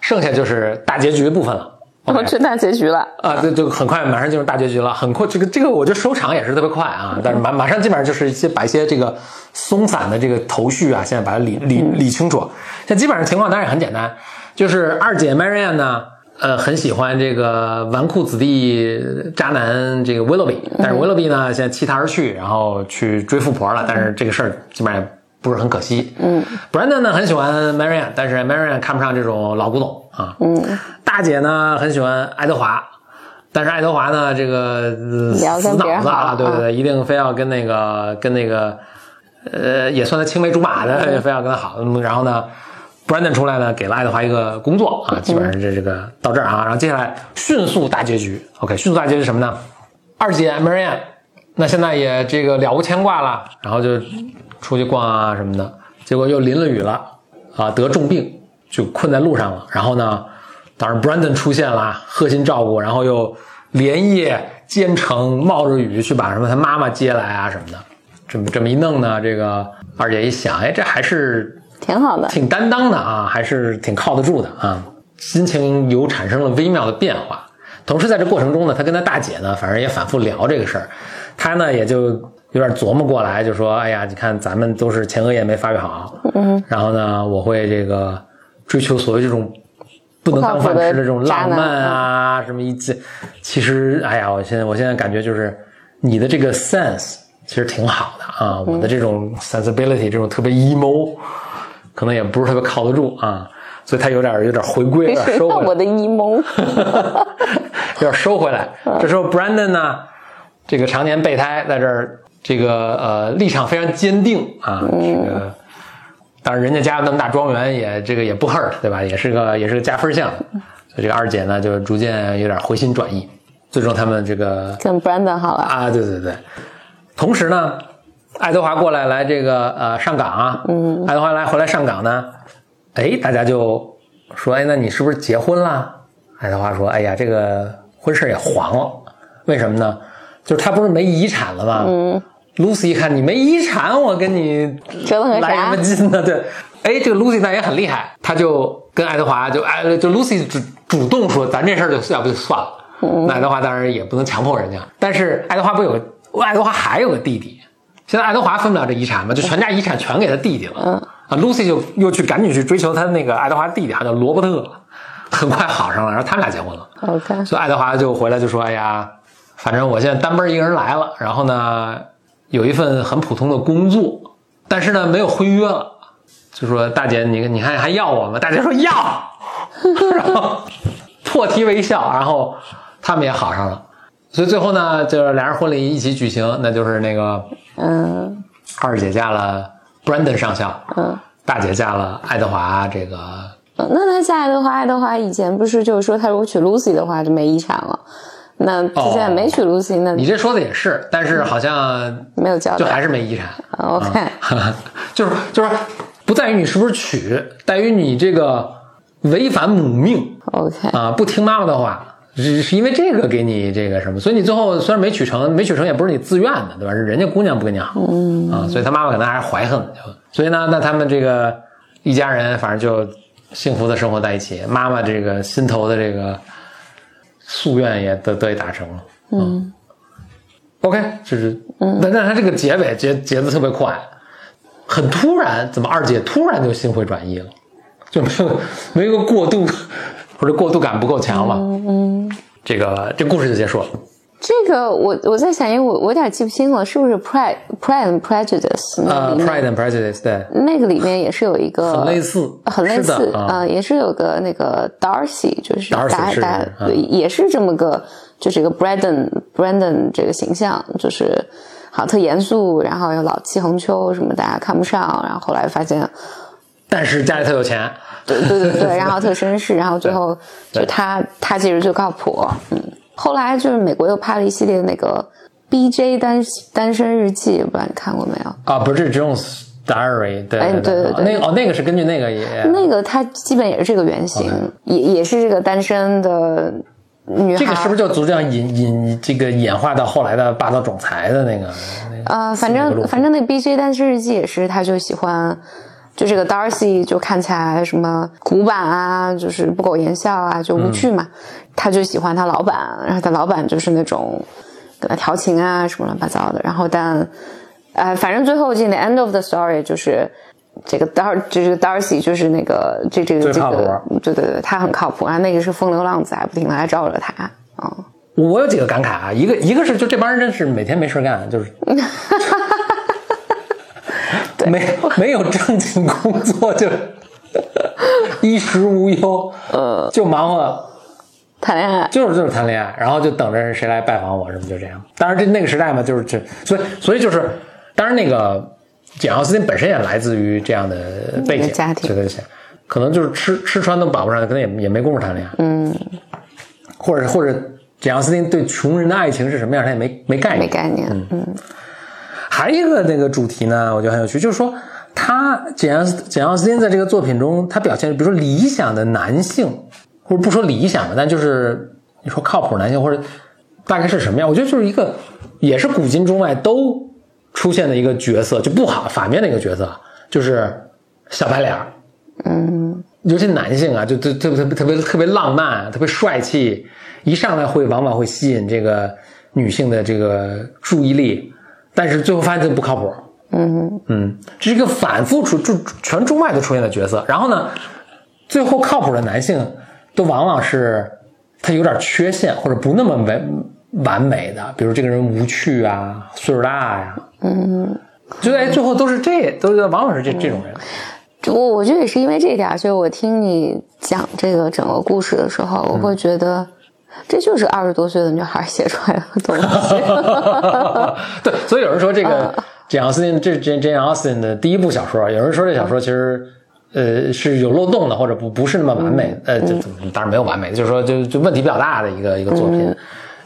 Speaker 1: 剩下就是大结局部分了。
Speaker 2: 我们去大结局了。
Speaker 1: 啊，对，就很快马上进入大结局了，很快这个这个我觉得收场也是特别快啊，但是马马上基本上就是一些把一些这个松散的这个头绪啊，现在把它理理理清楚。现在基本上情况当然也很简单，就是二姐 Marianne 呢，呃，很喜欢这个纨绔子弟渣男这个 Willoughby，但是 Willoughby 呢现在弃她而去，然后去追富婆了，但是这个事儿基本上也不是很可惜。嗯，Brandon 呢很喜欢 Marianne，但是 Marianne 看不上这种老古董啊。嗯，大姐呢很喜欢爱德华。但是爱德华呢，这个、死脑子啊，对对对，一定非要跟那个跟那个，呃，也算他青梅竹马的，非要跟他好。嗯然后呢，Brandon 出来呢，给了爱德华一个工作啊，基本上这这个到这儿啊，然后接下来迅速大结局，OK，迅速大结局是什么呢？二姐 Marianne，那现在也这个了无牵挂了，然后就出去逛啊什么的，结果又淋了雨了啊，得重病就困在路上了。然后呢，当然 Brandon 出现了，贺心照顾，然后又连夜兼程冒着雨去把什么他妈妈接来啊什么的。这么这么一弄呢，这个二姐一想，哎，这还是
Speaker 2: 挺好的。
Speaker 1: 挺担当的啊，还是挺靠得住的啊，心情有产生了微妙的变化。同时在这过程中呢，她跟她大姐呢，反正也反复聊这个事儿，他呢也就有点琢磨过来，就说：“哎呀，你看咱们都是前额叶没发育好，嗯，然后呢，我会这个追求所谓这种不能当饭吃的这种浪漫啊，什么一这，其实哎呀，我现在我现在感觉就是你的这个 sense 其实挺好的啊，我的这种 sensibility 这种特别 emo，可能也不是特别靠得住啊，所以他有点有点回归，有点收回
Speaker 2: 我 的一蒙？
Speaker 1: 有点收回来。这时候 Brandon 呢，这个常年备胎在这儿，这个呃立场非常坚定啊，这个。当然，人家家那么大庄园也这个也不 hurt，对吧？也是个也是个加分项，所以这个二姐呢就逐渐有点回心转意，最终他们这个
Speaker 2: 跟 Brandon 好了。
Speaker 1: 啊，对对对。同时呢，爱德华过来来这个呃上岗啊，嗯，爱德华来回来上岗呢，哎，大家就说，哎，那你是不是结婚了？爱德华说，哎呀，这个婚事也黄了，为什么呢？就是他不是没遗产了吗？嗯，Lucy 一看你没遗产，我跟你
Speaker 2: 折腾
Speaker 1: 来什么劲呢？对，哎，这个 Lucy 那也很厉害，他就跟爱德华就哎就 Lucy 主主动说，咱这事儿就要不就算了。那爱德华当然也不能强迫人家，但是爱德华不有个爱德华还有个弟弟，现在爱德华分不了这遗产嘛，就全家遗产全给他弟弟了。嗯啊，Lucy 就又去赶紧去追求他那个爱德华弟弟，好像叫罗伯特，很快好上了，然后他们俩结婚了。
Speaker 2: OK，
Speaker 1: 所以爱德华就回来就说：“哎呀，反正我现在单奔一个人来了，然后呢，有一份很普通的工作，但是呢没有婚约了。就说大姐，你你看还要我吗？大姐说要，然后破涕为笑，然后他们也好上了。所以最后呢，就是俩人婚礼一起举行，那就是那个
Speaker 2: 嗯
Speaker 1: 二姐嫁了 Brandon 上校，
Speaker 2: 嗯。
Speaker 1: 大姐嫁了爱德华这个
Speaker 2: 呃那他嫁爱德华，爱德华以前不是就是说他如果娶 Lucy 的话就没遗产了，那他现在没娶 Lucy，、那
Speaker 1: 你这说的也是，但是好像
Speaker 2: 没有交代。
Speaker 1: 就还是没遗产。
Speaker 2: OK，、
Speaker 1: 啊就是就是不在于你是不是娶，在于你这个违反母命
Speaker 2: OK，
Speaker 1: 啊，不听妈妈的话，是是因为这个给你这个什么，所以你最后虽然没娶成，没娶成也不是你自愿的，对吧？是人家姑娘不跟你好，嗯啊，所以他妈妈可能还是怀恨，就所以呢，那他们这个一家人反正就幸福的生活在一起，妈妈这个心头的这个夙愿也得得以达成了，嗯。OK，就是，嗯，但但他这个结尾结结的特别快，很突然，怎么二姐突然就心回转意了，就没有没有个过渡，或者过渡感不够强嘛，嗯，这个这故事就结束了。
Speaker 2: 这个我我在想，因为我我有点记不清了，是不是 Pride Pride and Prejudice 那
Speaker 1: 呃
Speaker 2: 里面、
Speaker 1: ，Pride and Prejudice，对，
Speaker 2: 那个里面也是有一个
Speaker 1: 很类似
Speaker 2: 很类似
Speaker 1: 的啊
Speaker 2: 呃也是有个那个 Darcy，就是
Speaker 1: Darcy 是
Speaker 2: 也是这么个，就是一个 Brandon Brandon 这个形象，就是好特严肃，然后又老气横秋，什么大家看不上，然后后来发现
Speaker 1: 但是家里特有钱，
Speaker 2: 对对对对，然后特绅士，然后最后就他他其实最靠谱，嗯，后来就是美国又拍了一系列那个 B.J 单单身日记，不知道你看过没有？
Speaker 1: 啊，不是这种 Diary，对
Speaker 2: 哎对对对
Speaker 1: 那个哦，那个是根据那个也
Speaker 2: 那个他基本也是这个原型，也也是这个单身的女孩。
Speaker 1: 这个是不是就逐渐引引这个演化到后来的霸道总裁的那个？那个
Speaker 2: 呃，反正反正那 B.J 单身日记也是，他就喜欢。就这个 Darcy 就看起来什么古板啊，就是不苟言笑啊，就无趣嘛。他就喜欢他老板，然后他老板就是那种跟他调情啊，什么乱七八糟的。然后但，呃，反正最后进的 end of the story 就是这个 Dar 就是 Darcy 就是那个这这个这个，对对对，他很靠谱。然后那个是风流浪子，还不停的来招惹他啊。
Speaker 1: 我有几个感慨啊，一个一个是就这帮人真是每天没事干，就是 没没有正经工作，就衣食无忧，呃，就忙活
Speaker 2: 谈恋爱，
Speaker 1: 就是就是谈恋爱，然后就等着谁来拜访我什么，就这样。当然这那个时代嘛，就是这，所以所以就是，当然那个简奥斯汀本身也来自于这样的背景
Speaker 2: 家庭
Speaker 1: 对对对，可能就是吃吃穿都保不上，可能也也没工夫谈恋爱，嗯，或者或者简奥斯汀对穷人的爱情是什么样，他也没没概念，
Speaker 2: 没概念，嗯
Speaker 1: 还有一个那个主题呢，我觉得很有趣，就是说他简奥斯简奥斯汀在这个作品中，他表现比如说理想的男性，或者不说理想吧，但就是你说靠谱男性，或者大概是什么样？我觉得就是一个也是古今中外都出现的一个角色，就不好反面的一个角色，就是小白脸儿。
Speaker 2: 嗯，
Speaker 1: 尤其男性啊，就特特别特别特别特别浪漫，特别帅气，一上来会往往会吸引这个女性的这个注意力，但是最后发现这不靠谱。
Speaker 2: 嗯
Speaker 1: 嗯，这是一个反复出就全中外都出现的角色。然后呢，最后靠谱的男性都往往是他有点缺陷或者不那么完完美的，比如这个人无趣啊，岁数大呀、
Speaker 2: 嗯，
Speaker 1: 就在最后都是这都是往往是这这种人。
Speaker 2: 我我觉得也是因为这一点，所以我听你讲这个整个故事的时候，我会觉得这就是二十多岁的女孩写出来的东西。
Speaker 1: 对，所以有人说这个简奥斯汀，这是 Jane Jane Austen 的第一部小说。有人说这小说其实呃是有漏洞的，或者不不是那么完美。呃，这当然没有完美，就是说就就问题比较大的一个一个作品，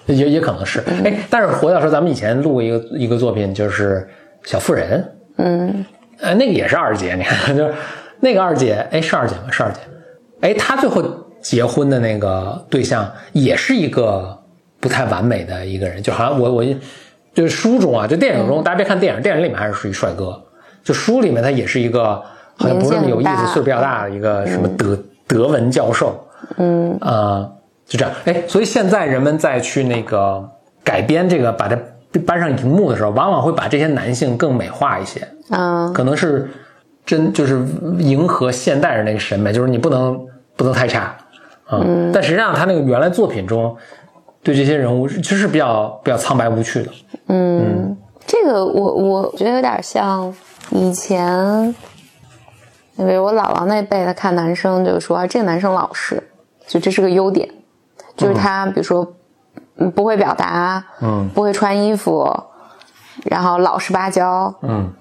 Speaker 1: 也也可能是。哎，但是回到说咱们以前录过一个一个作品，就是《小妇人》。
Speaker 2: 嗯
Speaker 1: 呃，那个也是二姐，你看，就是那个二姐，哎，是二姐吗？是二姐。哎，她最后结婚的那个对象也是一个不太完美的一个人，就好像我我就是书中啊，就电影中，大家别看电影，电影里面还是属于帅哥，就书里面他也是一个好像不是那么有意思、岁数比较大。的一个什么德、德文教授，
Speaker 2: 嗯。
Speaker 1: 啊、就这样。哎，所以现在人们再去那个改编这个，把它搬上荧幕的时候，往往会把这些男性更美化一些。
Speaker 2: 嗯
Speaker 1: 可能是真就是迎合现代人那个审美，就是你不能不能太差啊、
Speaker 2: 嗯。
Speaker 1: 但实际上他那个原来作品中对这些人物其实是比较比较苍白无趣的。
Speaker 2: 嗯，这个我我觉得有点像以前，因为我姥姥那辈的看男生就说、啊、这个男生老实，就这是个优点，就是他比如说嗯不会表达，
Speaker 1: 嗯。
Speaker 2: 不会穿衣服，然后老实巴交，
Speaker 1: 嗯，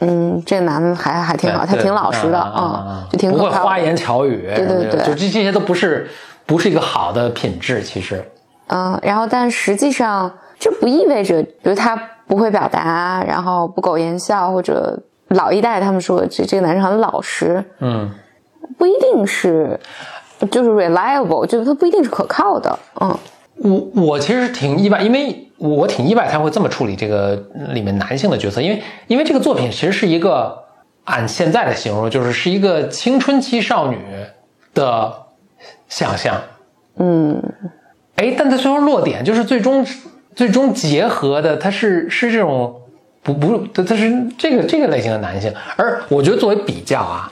Speaker 2: 嗯，这男的还还挺好，他挺老实的，
Speaker 1: 啊
Speaker 2: 就挺
Speaker 1: 不。会花言巧语，
Speaker 2: 对对对
Speaker 1: 就这这些都不是不是一个好的品质，其实。
Speaker 2: 嗯，然后但实际上这不意味着，比如他不会表达，然后不苟言笑，或者老一代他们说这这个男生很老实，
Speaker 1: 嗯，
Speaker 2: 不一定是就是 reliable，就是他不一定是可靠的。嗯
Speaker 1: 我我其实挺意外，因为我挺意外他会这么处理这个里面男性的角色，因为因为这个作品其实是一个按现在的形容，就是是一个青春期少女的想象，
Speaker 2: 嗯。
Speaker 1: 哎，但它最后落点就是最终最终结合的，他是是这种不不，它它是这个这个类型的男性，而我觉得作为比较啊，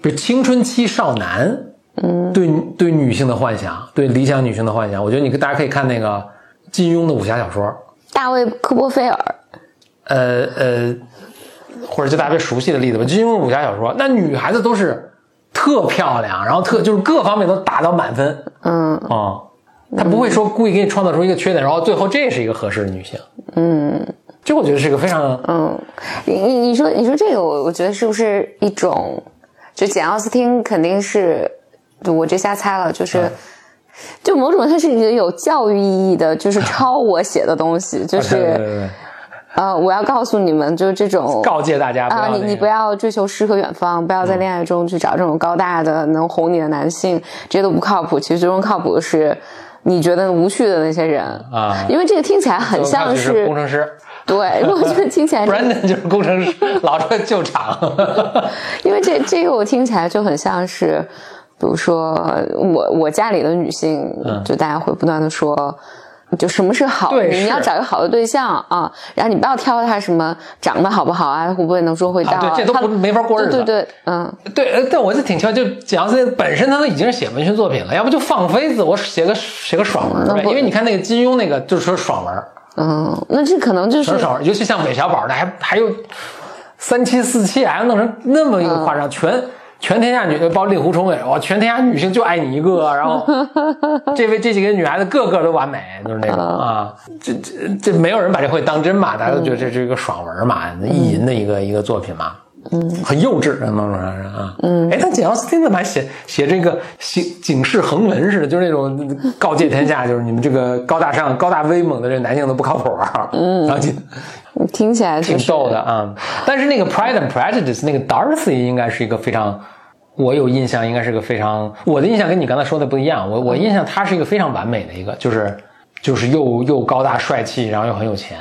Speaker 1: 比如青春期少男，
Speaker 2: 嗯。
Speaker 1: 对对女性的幻想，对理想女性的幻想，我觉得你大家可以看那个金庸的武侠小说，
Speaker 2: 大卫科波菲尔，
Speaker 1: 呃呃，或者就大家别熟悉的例子吧，金庸的武侠小说，那女孩子都是特漂亮，然后特就是各方面都达到满分。
Speaker 2: 嗯。
Speaker 1: 啊。他不会说故意给你创造出一个缺点，然后最后这是一个合适的女性。
Speaker 2: 嗯。
Speaker 1: 这我觉得是一个非常
Speaker 2: 嗯，你你你说你说这个，我我觉得是不是一种，就简奥斯汀肯定是，我这瞎猜了，就是。
Speaker 1: 嗯
Speaker 2: 就某种，它是一个有教育意义的，就是抄我写的东西，就
Speaker 1: 对对对
Speaker 2: 是
Speaker 1: 对
Speaker 2: 呃，我要告诉你们，就是这种
Speaker 1: 告诫大家
Speaker 2: 啊，你你不
Speaker 1: 要
Speaker 2: 要追求诗和远方，不要在恋爱中去找这种高大的能哄你的男性，这些都不靠谱。其实最终靠谱的是你觉得无趣的那些人
Speaker 1: 啊
Speaker 2: 因为这个听起来很像
Speaker 1: 是
Speaker 2: 是
Speaker 1: 工程师
Speaker 2: 对，如果这个听起来 是
Speaker 1: ，Brandon 就是工程师，老出来救场。
Speaker 2: 因为这这个我听起来就很像是，比如说我我家里的女性，
Speaker 1: 嗯
Speaker 2: 就大家会不断的说。就什么是好？你要找一个好的对象啊，然后你不要挑他什么长得好不好啊，会不会能说会道
Speaker 1: 啊对这都不没法过日子
Speaker 2: 对对对，嗯，
Speaker 1: 对，呃但我就挺挑，就简奥斯汀本身他都已经是写文学作品了，要不就放飞自我写个写个爽文呗？因为你看那个金庸那个就是说爽文，
Speaker 2: 嗯，那这可能就是
Speaker 1: 爽文，尤其像韦小宝的还还有三妻四妾，还要弄成那么一个夸张，全全天下女包括令狐冲也是，哇，全天下女性就爱你一个，然后这位这几个女孩子个个都完美，就是那种啊，这这这没有人把这会当真嘛，大家都觉得这是一个爽文嘛，意淫的一个一个作品嘛。嗯，很幼稚，某种上啊，嗯，哎，但简奥斯汀怎么还写写这个警警示横文似的，就是那种告诫天下，就是你们这个高大上、高大威猛的这男性都不靠谱啊，嗯，然后就
Speaker 2: 听起来就是
Speaker 1: 挺逗的啊。但是那个 Pride and Prejudice 那个 Darcy 应该是一个非常，我有印象应该是个非常，我的印象跟你刚才说的不一样。我我印象他是一个非常完美的一个，就是就是又又高大帅气，然后又很有钱，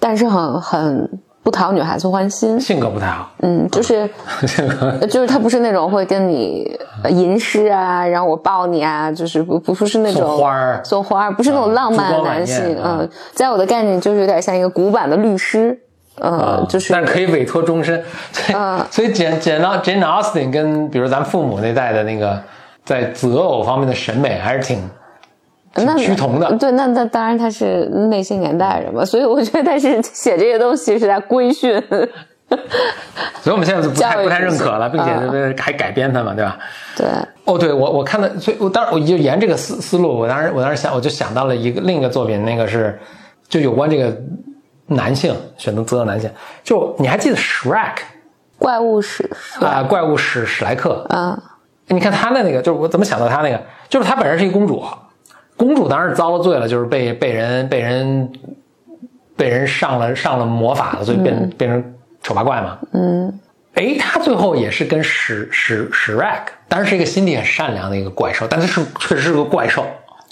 Speaker 2: 但是很很不讨女孩子欢心。
Speaker 1: 性格不太好。
Speaker 2: 嗯，就是
Speaker 1: 性格
Speaker 2: 就是他不是那种会跟你呃吟诗啊，然后我抱你啊，就是不不不是那种
Speaker 1: 送花儿
Speaker 2: 送花儿，不是那种浪漫的男性。嗯，在我的概念就是有点像一个古板的律师。嗯，就是
Speaker 1: 啊但是可以委托终身。所以、
Speaker 2: 嗯
Speaker 1: 所以简简到 Jane Austen 跟比如咱父母那代的那个在择偶方面的审美还是挺挺
Speaker 2: 那
Speaker 1: 趋同的。
Speaker 2: 对，那那当然他是内心年代人嘛，所以我觉得他是写这些东西是在规训。
Speaker 1: 所以我们现在就不太不太认可了，并且还改编它嘛，对吧？
Speaker 2: 对，
Speaker 1: 哦，对我我看的，所以我当时我就沿这个思思路，我当时我当时想，我就想到了一个另一个作品，那个是就有关这个男性选择择偶男性，就你还记得 Shrek
Speaker 2: 怪物史
Speaker 1: 啊、怪物史史莱克，
Speaker 2: 啊，
Speaker 1: 你看他的那个，就是我怎么想到他那个，就是他本人是一个公主，公主当然遭了罪了，就是被被人被人被人上了上了魔法了，所以变、变成丑八怪嘛。
Speaker 2: 嗯
Speaker 1: 哎，他最后也是跟史史史 Rack，当然是一个心地很善良的一个怪兽，但他是确实是个怪兽。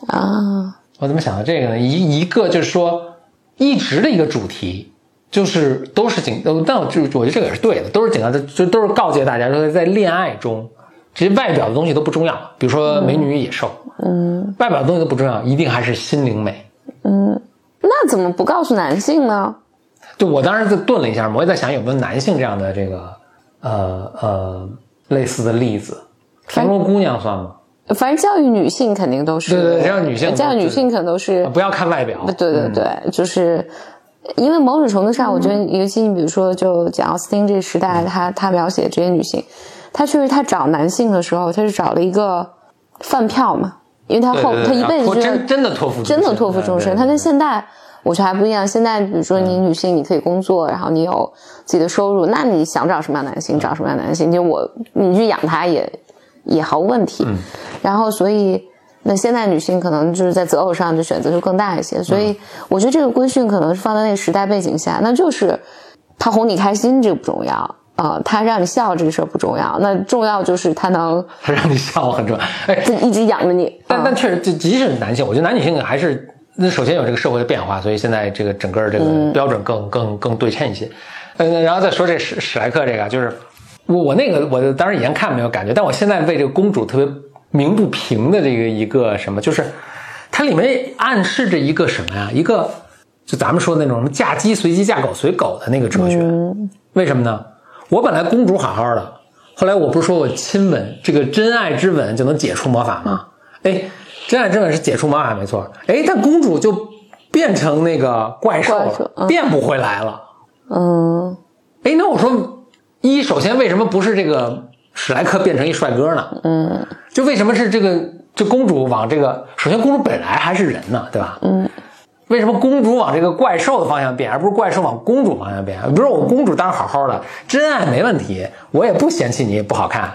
Speaker 2: 啊，
Speaker 1: 我怎么想到这个呢？一一个就是说，一直的一个主题就是都是警，呃但我就我觉得这个也是对的，都是警告，就都是告诫大家说，在恋爱中，这些外表的东西都不重要，比如说美女与野兽，
Speaker 2: 嗯
Speaker 1: 外表的东西都不重要，一定还是心灵美。
Speaker 2: 嗯，那怎么不告诉男性呢？
Speaker 1: 就我当时就顿了一下，我也在想有没有男性这样的这个呃呃类似的例子，田螺姑娘算吗？
Speaker 2: 反正教育女性肯定都是，
Speaker 1: 对对对教育女性
Speaker 2: 教育女性可能都是，
Speaker 1: 不要看外表，
Speaker 2: 对对对，就是因为某种程度上，我觉得，尤其你比如说，就讲奥斯汀这个时代，他他描写这些女性，他确实他找男性的时候，他是找了一个饭票嘛，因为他后他一辈子
Speaker 1: 真真的托付终身
Speaker 2: 真的托付终身，他跟现在。我觉得还不一样。现在，比如说你女性，你可以工作，然后你有自己的收入，那你想找什么样男性，找什么样男性，就我你去养他也也毫无问题。然后，所以那现在女性可能就是在择偶上就选择就更大一些。所以，我觉得这个规训可能是放在那个时代背景下，那就是他哄你开心，这个不重要啊、呃他让你笑这个事儿不重要，那重要就是他能
Speaker 1: 他让你笑很重要。哎，
Speaker 2: 他一直养着你。啊
Speaker 1: 但但确实，就即使是男性，我觉得男女性还是那首先有这个社会的变化，所以现在这个整个这个标准更、更更对称一些。嗯，然后再说这史史莱克这个，就是我我那个我当时以前看没有感觉，但我现在为这个公主特别鸣不平的这个一个什么，就是它里面暗示着一个什么呀？一个就咱们说的那种什么嫁鸡随鸡，嫁狗随狗的那个哲学。为什么呢？我本来公主好好的，后来我不是说我亲吻这个真爱之吻就能解除魔法吗？哎，真爱之吻是解除魔法没错，哎，但公主就变成那个怪兽了，
Speaker 2: 兽嗯
Speaker 1: 变不回来了。
Speaker 2: 嗯，
Speaker 1: 哎，那我说，一首先为什么不是这个史莱克变成一帅哥呢？嗯，就为什么是这个这公主往这个？首先，公主本来还是人呢，对吧？嗯，为什么公主往这个怪兽的方向变，而不是怪兽往公主方向变？比如我公主当然好好的，真爱没问题，我也不嫌弃你不好看，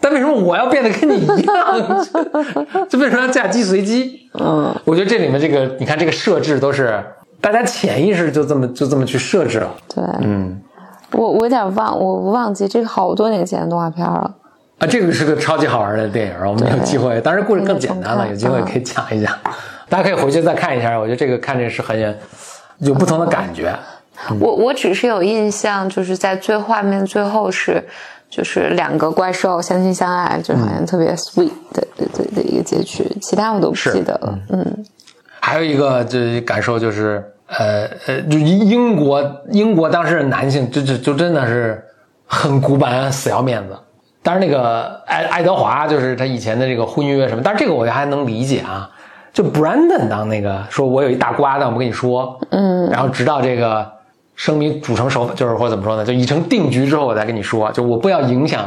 Speaker 1: 但为什么我要变得跟你一样？就为什么要嫁鸡随鸡？嗯，我觉得这里面这个，你看这个设置都是大家潜意识就这么就这么去设置了。
Speaker 2: 对，
Speaker 1: 嗯。
Speaker 2: 我我有点忘，我忘记这个好多年前的动画片了。
Speaker 1: 啊，这个是个超级好玩的电影，我们有机会，当然故事更简单了，有机会可以讲一讲，大家可以回去再看一下。我觉得这个看这个是很有有不同的感觉。
Speaker 2: 我我只是有印象，就是在最画面最后是，就是两个怪兽相亲相爱，就好像特别 sweet 的的的的一个结局，其他我都不记得了。嗯，
Speaker 1: 还有一个这感受就是，呃呃，就英英国英国当时的男性就就就真的是很古板，死要面子。当然，那个爱爱德华就是他以前的这个婚约什么，但是这个我还能理解啊。就 Brandon 当那个说我有一大瓜，但我不跟你说，嗯，然后直到这个生米煮成熟，就是或者怎么说呢，就已成定局之后，我再跟你说，就我不要影响，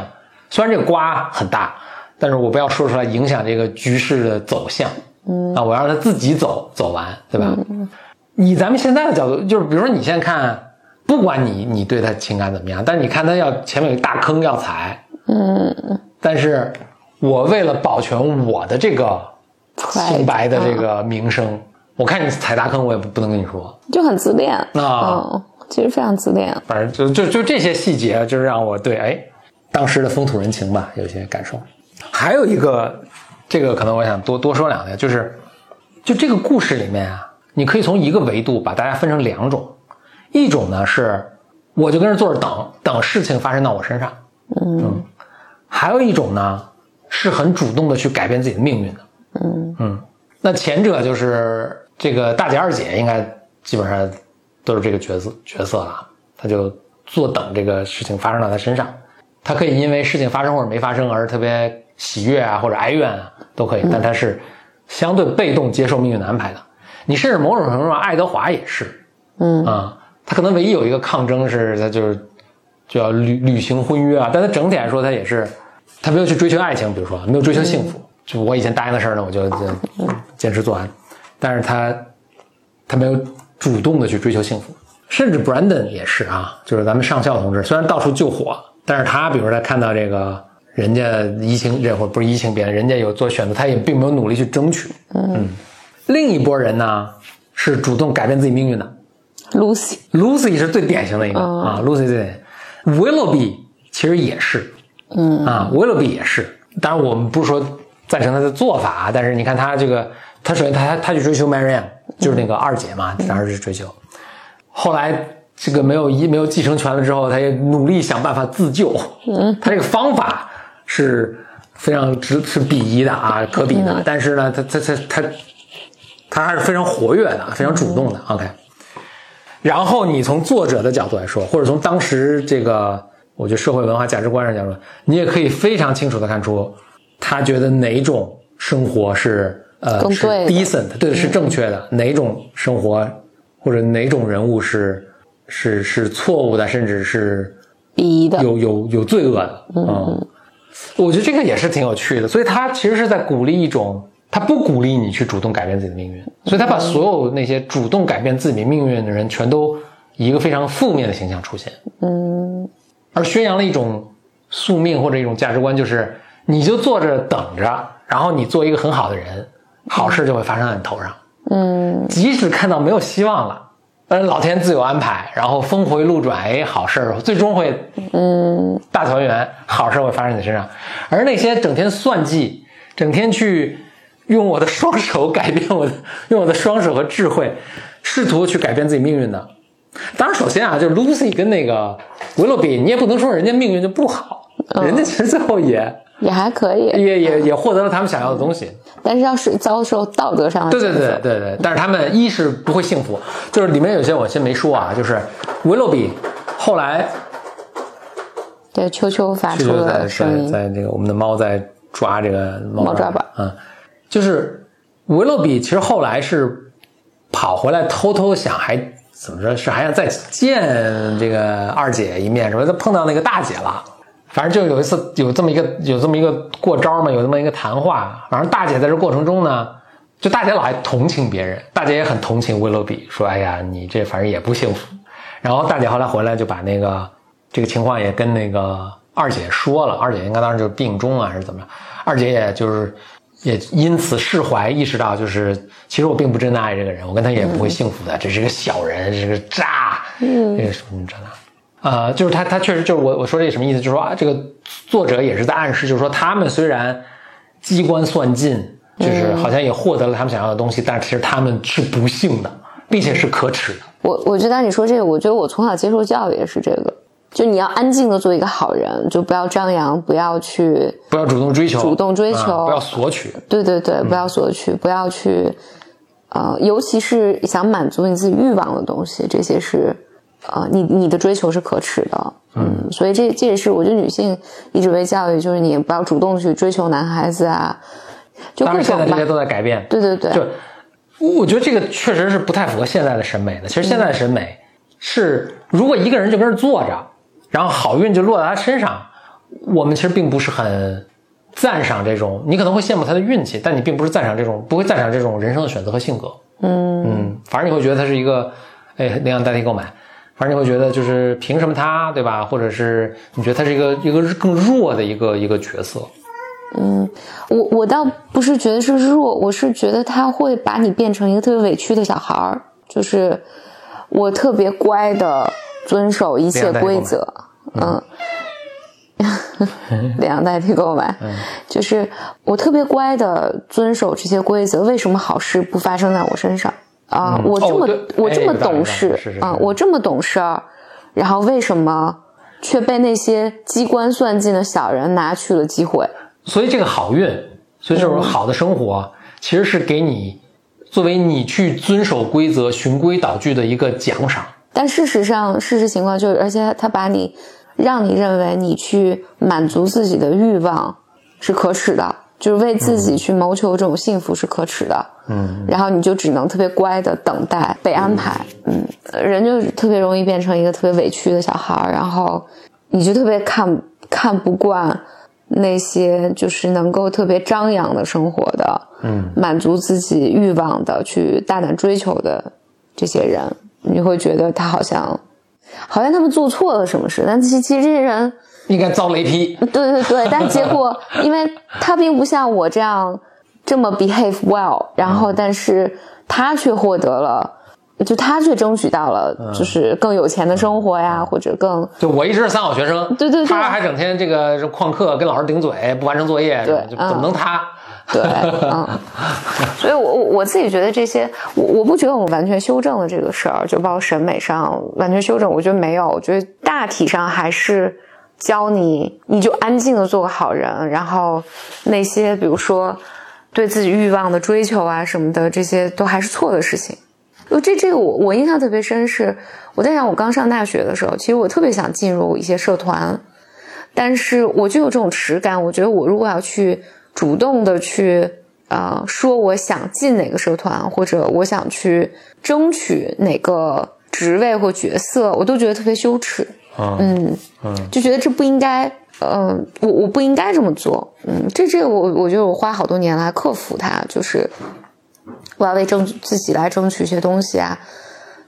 Speaker 1: 虽然这个瓜很大，但是我不要说出来影响这个局势的走向，嗯，啊，我让他自己走走完，对吧？嗯。以咱们现在的角度，就是比如说你现在看，不管你你对他情感怎么样，但是你看他要前面有一大坑要踩，
Speaker 2: 嗯，
Speaker 1: 但是我为了保全我的这个清白的这个名声，我看你踩大坑，我也不不能跟你说。
Speaker 2: 就很自恋。
Speaker 1: 啊。
Speaker 2: 嗯，其实非常自恋。
Speaker 1: 反正就就就这些细节，就是让我对哎当时的风土人情吧有一些感受。还有一个，这个可能我想多多说两句，就是就这个故事里面啊，你可以从一个维度把大家分成两种，一种呢是我就跟这坐着等等事情发生到我身上，嗯，还有一种呢是很主动的去改变自己的命运的，
Speaker 2: 嗯。
Speaker 1: 嗯，那前者就是这个大姐二姐，应该基本上都是这个角色角色了，他就坐等这个事情发生到他身上，他可以因为事情发生或者没发生而特别喜悦啊或者哀怨啊都可以，但他是相对被动接受命运的安排的。你甚至某种程度上，爱德华也是
Speaker 2: 嗯。
Speaker 1: 啊，他可能唯一有一个抗争是他就是就要履履行婚约啊，但他整体来说他也是他没有去追求爱情，比如说没有追求幸福，就我以前答应的事儿呢，我就就坚持做完，但是他他没有主动的去追求幸福，甚至 Brandon 也是啊，就是咱们上校同志，虽然到处救火，但是他比如说他看到这个人家移情这会儿不是移情别人，人家有做选择，他也并没有努力去争取。嗯，另一波人呢是主动改变自己命运的，Lucy，，Lucy 是最典型的一个、啊，Lucy 最典型，Willoughby 其实也是，嗯。啊，Willoughby 也是，当然我们不是说赞成他的做法，但是你看他这个，他首先他他去追求 Marianne，就是那个二姐嘛，当时是追求，后来这个没有一没有继承权了之后，他也努力想办法自救。嗯，他这个方法是非常值是鄙夷的啊，可鄙的。但是呢，他他他他他还是非常活跃的，非常主动的。OK，然后你从作者的角度来说，或者从当时这个我觉得社会文化价值观上讲说，你也可以非常清楚的看出，他觉得哪种生活是呃是
Speaker 2: 更对的
Speaker 1: ？decent，对，是正确的，哪种生活或者哪种人物是是是错误的，甚至是
Speaker 2: 鄙夷的，
Speaker 1: 有有有罪恶的。嗯，我觉得这个也是挺有趣的，所以他其实是在鼓励一种，他不鼓励你去主动改变自己的命运，所以他把所有那些主动改变自己命运的人，全都以一个非常负面的形象出现。
Speaker 2: 嗯。
Speaker 1: 而宣扬了一种宿命或者一种价值观，就是你就坐着等着，然后你做一个很好的人，好事就会发生在你头上。
Speaker 2: 嗯
Speaker 1: 即使看到没有希望了，呃，老天自有安排，然后峰回路转，哎，好事儿最终会
Speaker 2: 嗯
Speaker 1: 大团圆，好事会发生在你身上。而那些整天算计，整天去用我的双手改变我的，用我的双手和智慧，试图去改变自己命运的。当然，首先啊，就是 Lucy 跟那个维洛比，你也不能说人家命运就不好，人家其实最后也
Speaker 2: 也还可以，
Speaker 1: 也也也获得了他们想要的东西。
Speaker 2: 但是要是遭受道德上的
Speaker 1: 对对对对对，但是他们一是不会幸福，就是里面有些我先没说啊，就是维洛比后来
Speaker 2: 对，秋秋发出
Speaker 1: 这就在在
Speaker 2: 了声音，
Speaker 1: 在这个我们的猫在抓这个猫
Speaker 2: 猫抓板
Speaker 1: 嗯，就是维洛比其实后来是跑回来偷偷想还怎么着是还想再见这个二姐一面什么，他碰到那个大姐了。反正就有一次有这么一个有这么一个过招嘛，有这么一个谈话。反正大姐在这过程中呢，就大姐老爱同情别人，大姐也很同情威勒比，说：“哎呀，你这反正也不幸福。”然后大姐后来回来就把那个这个情况也跟那个二姐说了，二姐应该当时就是病中啊还是怎么着，二姐也就是也因此释怀，意识到就是其实我并不真的爱这个人，我跟他也不会幸福的，这是个小人，这是个渣，嗯，这个什么这那。呃，就是他，他确实就是我我说这什么意思？就是说啊，这个作者也是在暗示，就是说他们虽然机关算尽，就是好像也获得了他们想要的东西，但是其实他们是不幸的，并且是可耻的。
Speaker 2: 我我觉得你说这个，我觉得我从小接受教育也是这个，就你要安静的做一个好人，就不要张扬，不要去，
Speaker 1: 不要主动追求，
Speaker 2: 主动追求，
Speaker 1: 不要索取。
Speaker 2: 对对对，不要索取，不要去，呃，尤其是想满足你自己欲望的东西，这些是。啊，你你的追求是可耻的，嗯，所以这这也是我觉得女性一直被教育，就是你不要主动去追求男孩子啊，就
Speaker 1: 当然现在这些都在改变，
Speaker 2: 对对对，
Speaker 1: 就我觉得这个确实是不太符合现在的审美的。其实现在的审美是，如果一个人就跟这坐着，然后好运就落在他身上，我们其实并不是很赞赏这种，你可能会羡慕他的运气，但你并不是赞赏这种，不会赞赏这种人生的选择和性格，嗯。嗯，反而你会觉得他是一个，哎，那样代替购买。反正你会觉得，就是凭什么他，对吧？或者是你觉得他是一个一个更弱的一个一个角色？
Speaker 2: 嗯，我我倒不是觉得是弱，我是觉得他会把你变成一个特别委屈的小孩儿，就是我特别乖的遵守一切规则，嗯，两代替购买，就是我特别乖的遵守这些规则，为什么好事不发生在我身上？啊，我这么我这么懂事啊，我这么懂事儿，然后为什么却被那些机关算尽的小人拿去了机会？
Speaker 1: 所以这个好运，所以这种好的生活，其实是给你作为你去遵守规则、循规蹈矩的一个奖赏。
Speaker 2: 但事实上，事实情况就是，而且他把你让你认为你去满足自己的欲望是可耻的。就是为自己去谋求这种幸福是可耻的，嗯，然后你就只能特别乖的等待被安排，嗯，人就特别容易变成一个特别委屈的小孩儿然后你就特别看看不惯那些就是能够特别张扬的生活的，嗯，满足自己欲望的去大胆追求的这些人，你会觉得他好像好像他们做错了什么事，但其实其实这些人。
Speaker 1: 应该遭雷劈。
Speaker 2: 对对对，但结果，因为他并不像我这样这么 behave well，然后，但是他却获得了，就他却争取到了，就是更有钱的生活呀，或者更
Speaker 1: 就我一直是三好学生，
Speaker 2: 对对对，
Speaker 1: 他还整天这个旷课，跟老师顶嘴，不完成作业，
Speaker 2: 对，
Speaker 1: 怎么能他？
Speaker 2: 对，嗯，所以我我我自己觉得这些，我我不觉得我们完全修正了这个事儿，就包括审美上完全修正，我觉得没有，我觉得大体上还是。教你，你就安静的做个好人，然后那些比如说对自己欲望的追求啊什么的，这些都还是错的事情。就这这个我我印象特别深，是我在想我刚上大学的时候，其实我特别想进入一些社团，但是我就有这种耻感，我觉得我如果要去主动的去呃说我想进哪个社团，或者我想去争取哪个职位或角色，我都觉得特别羞耻。嗯嗯，就觉得这不应该，嗯，我我不应该这么做，嗯，这这个我我觉得我花好多年来克服它，就是我要为争自己来争取一些东西啊。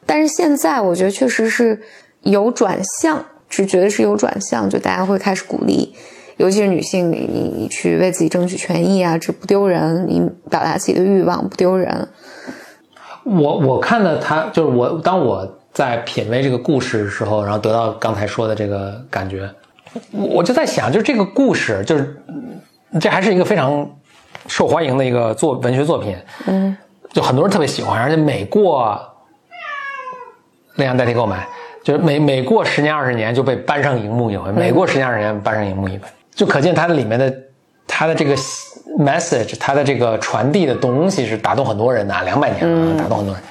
Speaker 2: 但是现在我觉得确实是有转向，只觉得是有转向，就大家会开始鼓励，尤其是女性，你你你去为自己争取权益啊，这不丢人，你表达自己的欲望不丢人。
Speaker 1: 我我看的他就是我，当我。在品味这个故事的时候，然后得到刚才说的这个感觉，我就在想，就是这个故事，就是这还是一个非常受欢迎的一个作文学作品，嗯，就很多人特别喜欢，而且每过那样代替购买，就是每每过十年二十年就被搬上荧幕一回，每过十年二十年搬上荧幕一回，就可见它的里面的它的这个 message，它的这个传递的东西是打动很多人的，两百年了，打动很多人。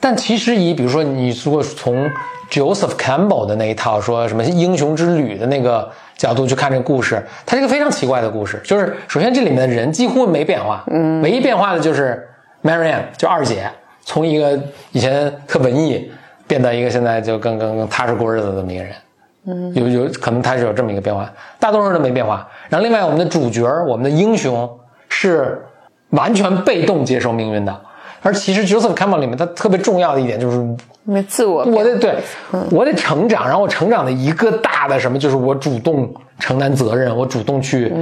Speaker 1: 但其实以比如说你如果从 Joseph Campbell 的那一套，说什么英雄之旅的那个角度去看这个故事，它是一个非常奇怪的故事。就是首先这里面的人几乎没变化，嗯，唯一变化的就是 Marianne，就二姐，从一个以前特文艺变到一个现在就更更更踏实过日子的这么一个人。嗯，有有可能他是有这么一个变化，大多数人都没变化。然后另外我们的主角，我们的英雄是完全被动接受命运的。而其实 Joseph Campbell 里面他特别重要的一点就是，
Speaker 2: 没自我，
Speaker 1: 我得对，我得成长。然后我成长的一个大的什么，就是我主动承担责任，我主动去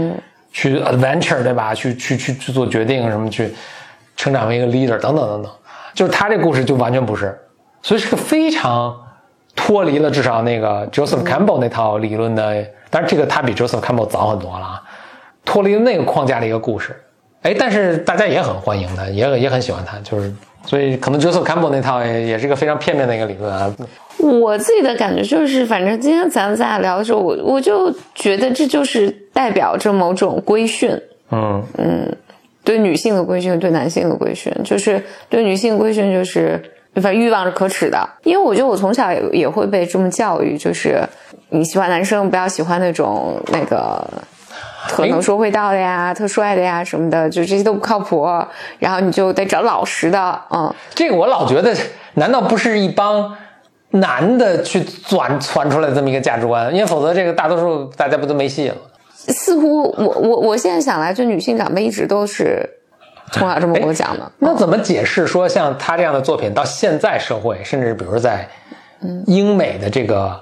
Speaker 1: 去 adventure，对吧？去去去去做决定，什么去成长为一个 leader 等等等等。就是他这故事就完全不是，所以是个非常。脱离了至少那个 Joseph Campbell 那套理论的，当然这个他比 Joseph Campbell 早很多了啊，脱离了那个框架的一个故事，哎，但是大家也很欢迎他，也也很喜欢他，就是所以可能 Joseph Campbell 那套也也是一个非常片面的一个理论啊。
Speaker 2: 我自己的感觉就是，反正今天咱咱俩聊的时候，我我就觉得这就是代表着某种规训，嗯嗯，对女性的规训，对男性的规训，就是对女性规训就是。反正欲望是可耻的，因为我觉得我从小也也会被这么教育，就是你喜欢男生不要喜欢那种那个特能说会道的呀、特帅的呀什么的，就这些都不靠谱。然后你就得找老实的，嗯。
Speaker 1: 这个我老觉得，难道不是一帮男的去钻传出来的这么一个价值观？因为否则这个大多数大家不都没戏了？
Speaker 2: 似乎我我我现在想来，就女性长辈一直都是。从小这么跟我讲的，
Speaker 1: 那怎么解释说像他这样的作品到现在社会，甚至比如在英美的这个呃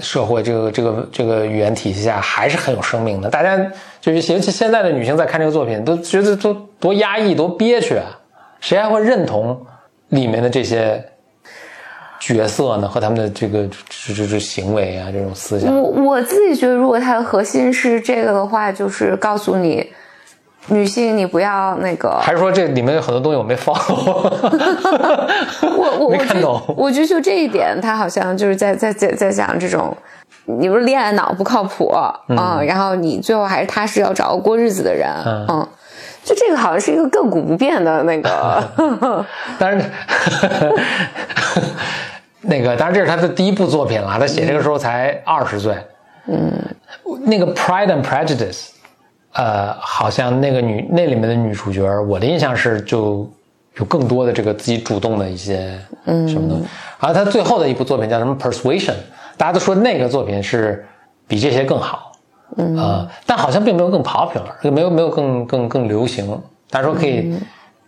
Speaker 1: 社会，这个这个这个语言体系下还是很有生命的？大家就是尤其现在的女性在看这个作品，都觉得都多压抑、多憋屈啊！谁还会认同里面的这些角色呢？和他们的这个这这这行为啊，这种思想？
Speaker 2: 我我自己觉得，如果它的核心是这个的话，就是告诉你。女性，你不要那个。
Speaker 1: 还是说这里面有很多东西我没放？
Speaker 2: 我我
Speaker 1: 没看懂。
Speaker 2: 我觉得就这一点，他好像就是在在在在讲这种，你不是恋爱脑不靠谱嗯，然后你最后还是踏实要找个过日子的人，嗯，就这个好像是一个亘古不变的那个。
Speaker 1: 当然，那个当然这是他的第一部作品了，他写这个时候才二十岁。嗯，那个《Pride and Prejudice》。呃，好像那个女那里面的女主角，我的印象是就有更多的这个自己主动的一些什么东西。然后她最后的一部作品叫什么《Persuasion》，大家都说那个作品是比这些更好，嗯啊，但好像并没有更 popular，没有没有更更更流行。大家说可以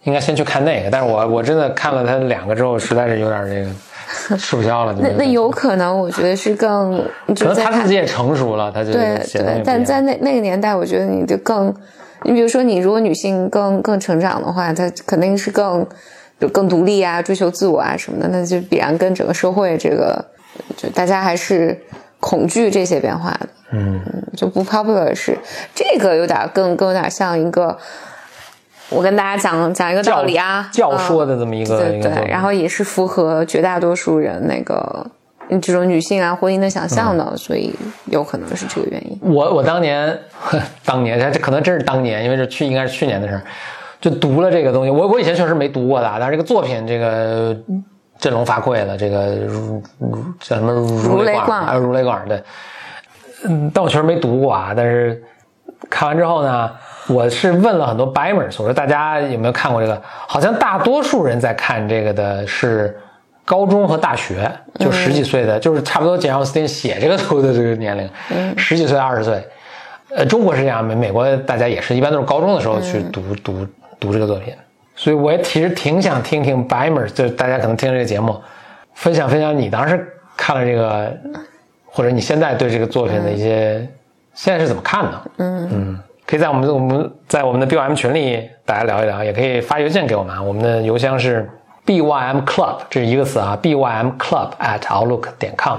Speaker 1: 应该先去看那个，但是我我真的看了他两个之后，实在是有点这个。吃不消了，
Speaker 2: 那那有可能，我觉得是更，
Speaker 1: 可能他自己也成熟了，他就
Speaker 2: 对对。但在那那个年代，我觉得你就更，你比如说，你如果女性更更成长的话，她肯定是更就更独立啊，追求自我啊什么的，那就必然跟整个社会这个，就大家还是恐惧这些变化的，嗯，就不 popular 是这个有点更更有点像一个。我跟大家讲讲一个道理啊，
Speaker 1: 教说的这么一个，
Speaker 2: 对对，然后也是符合绝大多数人那个这种女性啊婚姻的想象的，所以有可能是这个原因。
Speaker 1: 我我当年，当年 这可能真是当年，因为这去应该是去年的事儿，就读了这个东西。我我以前确实没读过的，但是这个作品这个振聋发聩了，这个如叫什么如雷贯耳，如雷贯耳对。嗯，但我确实没读过啊。但是看完之后呢？我是问了很多 Bimers，我说大家有没有看过这个？好像大多数人在看这个的是高中和大学，就十几岁的，就是差不多简奥斯汀写这个图的这个年龄，十几岁、二十岁。呃，中国是这样，美美国大家也是一般都是高中的时候去读读读这个作品。所以我也其实挺想听听 Bimers，就大家可能听这个节目，分享分享你当时看了这个，或者你现在对这个作品的一些现在是怎么看的？嗯嗯。可以在我们我们在我们的 BYM 群里大家聊一聊，也可以发邮件给我们啊，我们的邮箱是 BYM Club，这是一个词啊，BYM Club at outlook 点 com。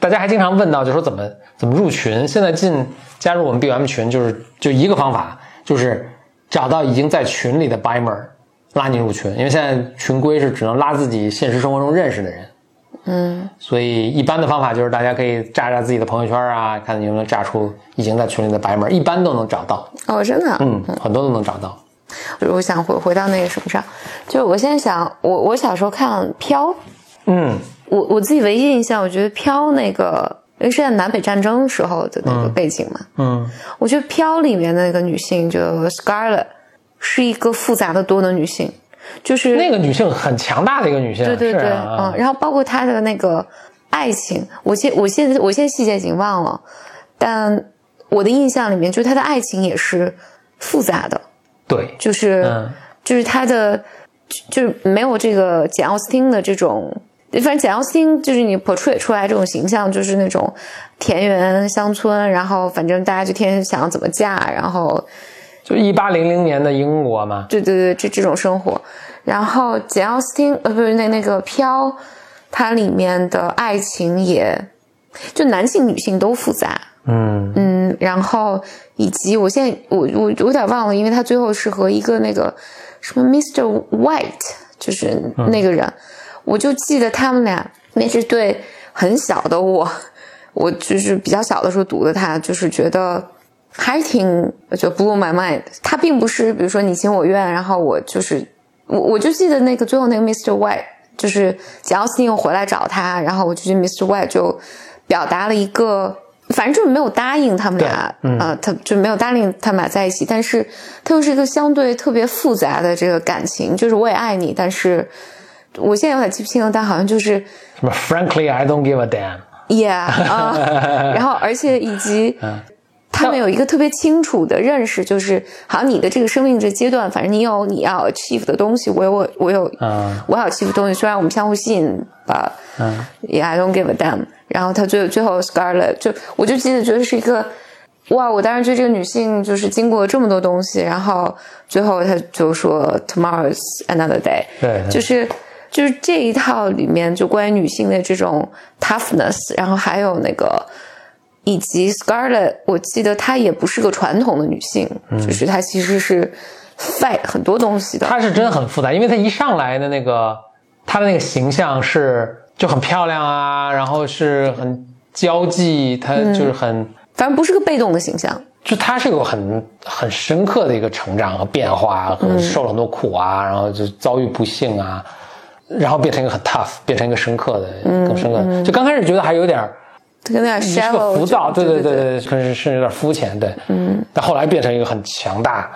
Speaker 1: 大家还经常问到，就说怎么怎么入群？现在进加入我们 BYM 群就是就一个方法，就是找到已经在群里的 Bimer 拉你入群，因为现在群规是只能拉自己现实生活中认识的人。嗯，所以一般的方法就是大家可以炸炸自己的朋友圈啊，看能不能炸出已经在群里的白门，一般都能找到。
Speaker 2: 哦，真的？
Speaker 1: 嗯，很多都能找到。
Speaker 2: 我想回回到那个什么上，就是我现在想，我我小时候看《飘》，
Speaker 1: 嗯，
Speaker 2: 我我自己唯一印象，我觉得飘那个，因为是在南北战争时候的那个背景嘛，
Speaker 1: 嗯
Speaker 2: 我觉得飘里面的那个女性就 Scarlett 是一个复杂的多的女性，就是
Speaker 1: 那个女性很强大的一个女性，
Speaker 2: 对对对，
Speaker 1: 啊
Speaker 2: 嗯，然后包括她的那个爱情，我现我现在我现在细节已经忘了，但我的印象里面，就是她的爱情也是复杂的，
Speaker 1: 对，
Speaker 2: 就是、
Speaker 1: 嗯
Speaker 2: 就是她的就就是没有这个简奥斯汀的这种。反正简奥斯汀就是你 portray 出来这种形象，就是那种田园乡村，然后反正大家就天天想要怎么嫁，然后
Speaker 1: 就一八零零年的英国嘛，
Speaker 2: 对对对，这这种生活。然后简奥斯汀呃不是那那个飘，它里面的爱情也就男性女性都复杂，
Speaker 1: 嗯
Speaker 2: 嗯，然后以及我现在我我我有点忘了，因为他最后是和一个那个什么 Mr. White，就是那个人，我就记得他们俩那是对很小的我，我就是比较小的时候读的他，就是觉得还是挺就 blew my mind。他并不是比如说你情我愿，然后我就是我我就记得那个最后那个 Mr. White，就是简奥斯汀又回来找他，然后我就觉得 Mr. White 就表达了一个。反正就是没有答应他们俩，呃，他就没有答应他们俩在一起，但是他又是一个相对特别复杂的这个感情，就是我也爱你，但是我现在有点记不清了，但好像就是
Speaker 1: 什么 Frankly I don't give a
Speaker 2: damn，Yeah 啊、然后而且以及他们有一个特别清楚的认识，就是好像你的这个生命这阶段，反正你有你要 achieve 的东西，我有我我有、
Speaker 1: 嗯
Speaker 2: 我要 achieve 的东西，虽然我们相互吸引吧，
Speaker 1: 嗯
Speaker 2: ，Yeah I don't give a damn。然后他最最后 Scarlett 就我就记得觉得是一个。哇！我当时觉得这个女性就是经过这么多东西，然后最后她就说 “Tomorrow's another day”，
Speaker 1: 对对
Speaker 2: 就是就是这一套里面就关于女性的这种 toughness，然后还有那个以及 Scarlett，我记得她也不是个传统的女性，就是她其实是 fight 很多东西的。
Speaker 1: 她是真很复杂，因为她一上来的那个她的那个形象是就很漂亮啊，然后是很交际，她就是很。
Speaker 2: 反正不是个被动的形象，
Speaker 1: 就她是有很很深刻的一个成长和变化，可能受了很多苦啊，然后就遭遇不幸啊，然后变成一个很 tough，变成一个深刻的，更深刻的。就刚开始觉得还有点儿
Speaker 2: 她有点
Speaker 1: 是个
Speaker 2: shallow，
Speaker 1: 浮躁，
Speaker 2: 对对
Speaker 1: 对对，可是是有点肤浅，对，嗯。但后来变成一个很强大，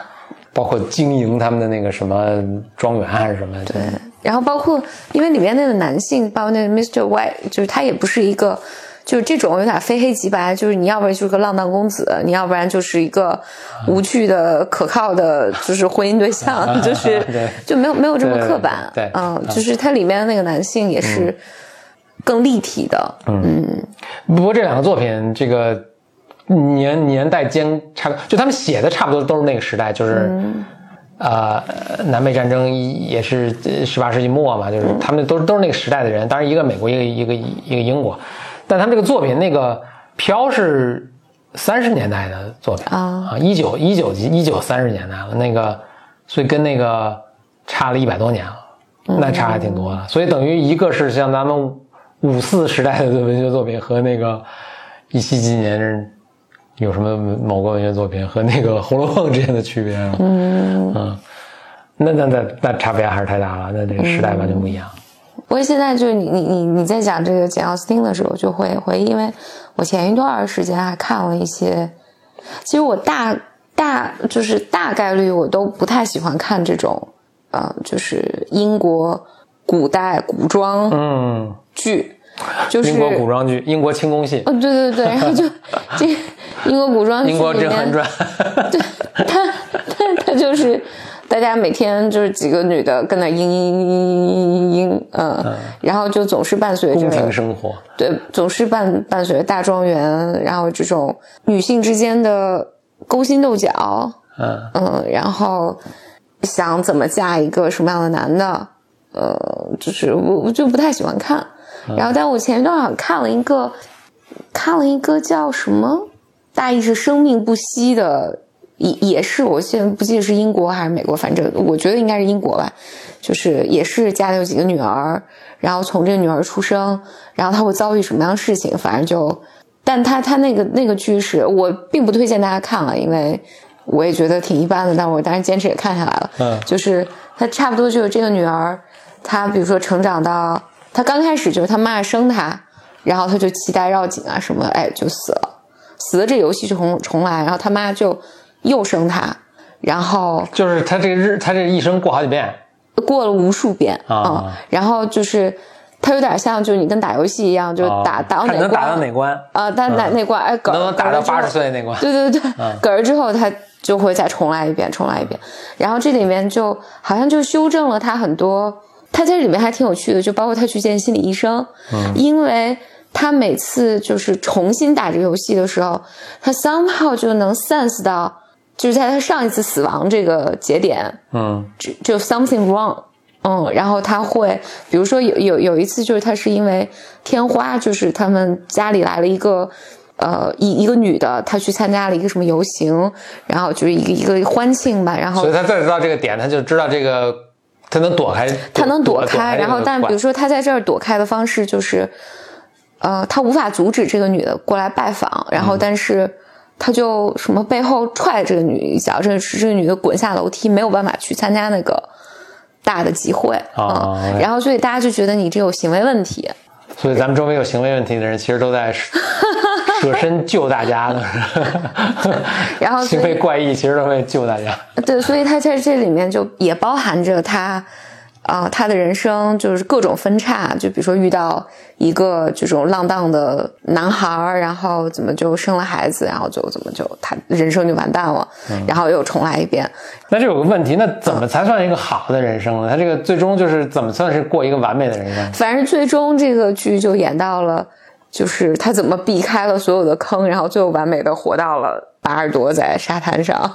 Speaker 1: 包括经营他们的那个什么庄园还是什么，对，
Speaker 2: 然后包括因为里面那个男性，包括那个 Mr. White，就是他也不是一个。就是这种有点非黑即白，就是你要不然就是个浪荡公子，你要不然就是一个无趣的、可靠的，就是婚姻对象，就是
Speaker 1: 对
Speaker 2: 就没有没有这么刻板，
Speaker 1: 对
Speaker 2: 嗯，就是它里面的那个男性也是更立体的，嗯，
Speaker 1: 不过这两个作品，这个年年代间差，就他们写的差不多都是那个时代，就是。呃，南北战争也是十八世纪末嘛，就是他们都都是那个时代的人，当然一个美国，一个一个一个英国，但他们这个作品那个飘是三十年代的作品
Speaker 2: 啊。
Speaker 1: 啊，一九一九一九三十年代了，那个所以跟那个差了一百多年了，那差还挺多的，所以等于一个是像咱们五四时代的文学作品和那个一七几年有什么某个文学作品和那个《红楼梦》之间的区别啊？嗯嗯，那那那那差别还是太大了，那这个时代完全不一样。
Speaker 2: 不过现在就是你你你你在讲这个简奥斯汀的时候，就会会因为我前一段时间还看了一些，其实我大大就是大概率我都不太喜欢看这种呃，就是英国古代古装
Speaker 1: 嗯，
Speaker 2: 剧，就是
Speaker 1: 英国古装剧、英国清宫戏、
Speaker 2: 哦，对对对，然后就 这英国古装剧
Speaker 1: 英国甄嬛传，
Speaker 2: 对他，他他就是大家每天就是几个女的跟那嘤嘤嘤嘤嘤嘤嘤，嗯，然后就总是伴随
Speaker 1: 宫廷
Speaker 2: 着
Speaker 1: 生活。
Speaker 2: 对，总是伴伴随着大庄园，然后这种女性之间的勾心斗角，
Speaker 1: 嗯。
Speaker 2: 嗯，然后想怎么嫁一个什么样的男的，呃，就是我我就不太喜欢看。然后，但我前一段好像看了一个，看了一个叫什么，大意是生命不息的，也也是我现在不记得是英国还是美国，反正我觉得应该是英国吧。就是也是家里有几个女儿，然后从这个女儿出生，然后她会遭遇什么样的事情，反正就，但她她那个那个剧是我并不推荐大家看了，因为我也觉得挺一般的，但我当然坚持也看下来了。
Speaker 1: 嗯
Speaker 2: 就是她差不多就是这个女儿，她比如说成长到他刚开始就是他妈生他，然后他就脐带绕颈啊什么，哎就死了，死了这游戏就重重来，然后他妈就又生他，然后
Speaker 1: 就是他这个日，他这一生过好几遍。
Speaker 2: 过了无数遍
Speaker 1: 啊。
Speaker 2: 嗯，然后就是他有点像就是你跟打游戏一样，就是打、
Speaker 1: 啊
Speaker 2: 打到哪关
Speaker 1: 看能打到哪关，
Speaker 2: 啊，但哪哪关哎嗝
Speaker 1: 能不能打到八十岁那关？
Speaker 2: 对对对，
Speaker 1: 嗯。
Speaker 2: 嗝儿之后他就会再重来一遍，重来一遍。然后这里面就好像就修正了他很多，他在这里面还挺有趣的，就包括他去见心理医生，
Speaker 1: 嗯
Speaker 2: 因为他每次就是重新打这个游戏的时候，他 somehow 就能 sense 到，就是在他上一次死亡这个节点，
Speaker 1: 嗯
Speaker 2: 就就 something wrong。嗯，然后他会，比如说有有有一次，就是他是因为天花，就是他们家里来了一个，呃，一一个女的，她去参加了一个什么游行，然后就是一个一个欢庆吧，然后
Speaker 1: 所以他再知道这个点，他就知道这个他能躲开，
Speaker 2: 他能躲
Speaker 1: 躲
Speaker 2: 开，然后但比如说他在这儿躲开的方式就是，呃，他无法阻止这个女的过来拜访，然
Speaker 1: 嗯。
Speaker 2: 后但是他就什么背后踹这个女一脚，这这个女的滚下楼梯，没有办法去参加那个大的集会，
Speaker 1: 哦
Speaker 2: 嗯，然后所以大家就觉得你这有行为问题，
Speaker 1: 所以咱们周围有行为问题的人，其实都在舍身救大家呢。
Speaker 2: 然后
Speaker 1: 行为怪异，其实都会救大家。
Speaker 2: 对，所以他在这里面就也包含着他，啊、他的人生就是各种分叉，就比如说遇到一个这种浪荡的男孩儿，然后怎么就生了孩子，然后就怎么就他人生就完蛋了，然后又重来一遍。
Speaker 1: 那这有个问题，那怎么才算一个好的人生呢？他这个最终就是怎么算是过一个完美的人生？
Speaker 2: 反正最终这个剧就演到了，就是他怎么避开了所有的坑，然后最后完美的活到了巴尔多在沙滩上。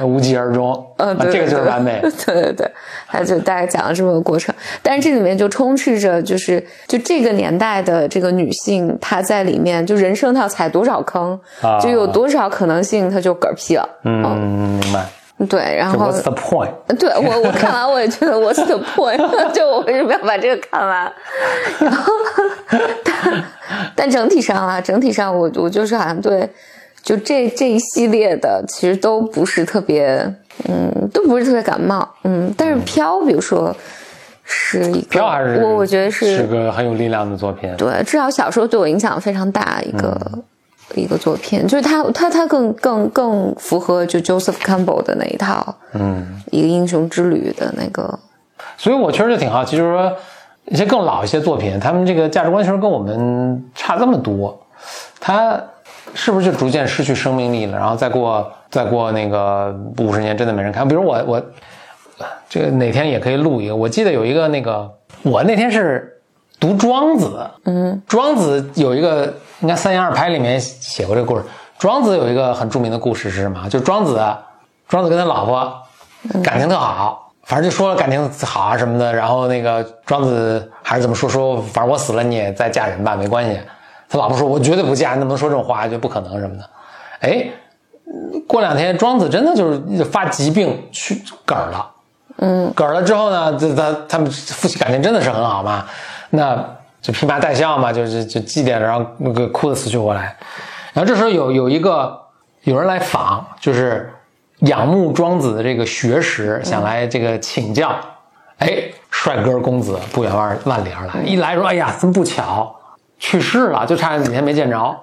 Speaker 1: 呃无疾而终，
Speaker 2: 嗯，
Speaker 1: 这个就是完美。
Speaker 2: 对对对，他就大概讲了这么个过程，但是这里面就充斥着，就是就这个年代的这个女性，她在里面就人生她要踩多少坑，
Speaker 1: 啊
Speaker 2: 就有多少可能性，她就嗝屁了。
Speaker 1: 嗯，明白。
Speaker 2: 对，然后
Speaker 1: What's the point？
Speaker 2: 对我我看完我也觉得 What's the point？就我为什么要把这个看完？然后，但但整体上啊，整体上我我就是好像对，就这这一系列的其实都不是特别，嗯，都不是特别感冒，嗯，但是飘，比如说是一个，
Speaker 1: 飘还是
Speaker 2: 我我觉得
Speaker 1: 是
Speaker 2: 是
Speaker 1: 个很有力量的作品。
Speaker 2: 对，至少小时候对我影响非常大一个、一个作品，就是他他他更更更符合就 Joseph Campbell 的那一套，
Speaker 1: 嗯，
Speaker 2: 一个英雄之旅的那个，
Speaker 1: 所以我确实就挺好奇，就是说一些更老一些作品，他们这个价值观其实跟我们差这么多，他是不是就逐渐失去生命力了？然后再过再过那个五十年，真的没人看。比如我我这个哪天也可以录一个，我记得有一个那个我那天是读庄子，
Speaker 2: 嗯
Speaker 1: 庄子有一个，应该《三言二拍》里面写过这个故事。庄子有一个很著名的故事是什么？就是庄子，庄子跟他老婆感情特好，反正就说了感情好啊什么的。然后那个庄子还是怎么说说，反正我死了你也再嫁人吧，没关系。他老婆说：“我绝对不嫁，你怎么能说这种话？就不可能什么的。”哎，过两天庄子真的就是发疾病去嗝儿了。
Speaker 2: 嗯
Speaker 1: 嗝儿了之后呢，这他他们夫妻感情真的是很好嘛，那就披麻戴孝嘛，就是就祭奠，然后那个哭得死去活来。然后这时候有有一个有人来访，就是仰慕庄子的这个学识，想来这个请教。哎，帅哥公子不远万万里而来，一来说，哎呀，这么不巧去世了，就差几天没见着。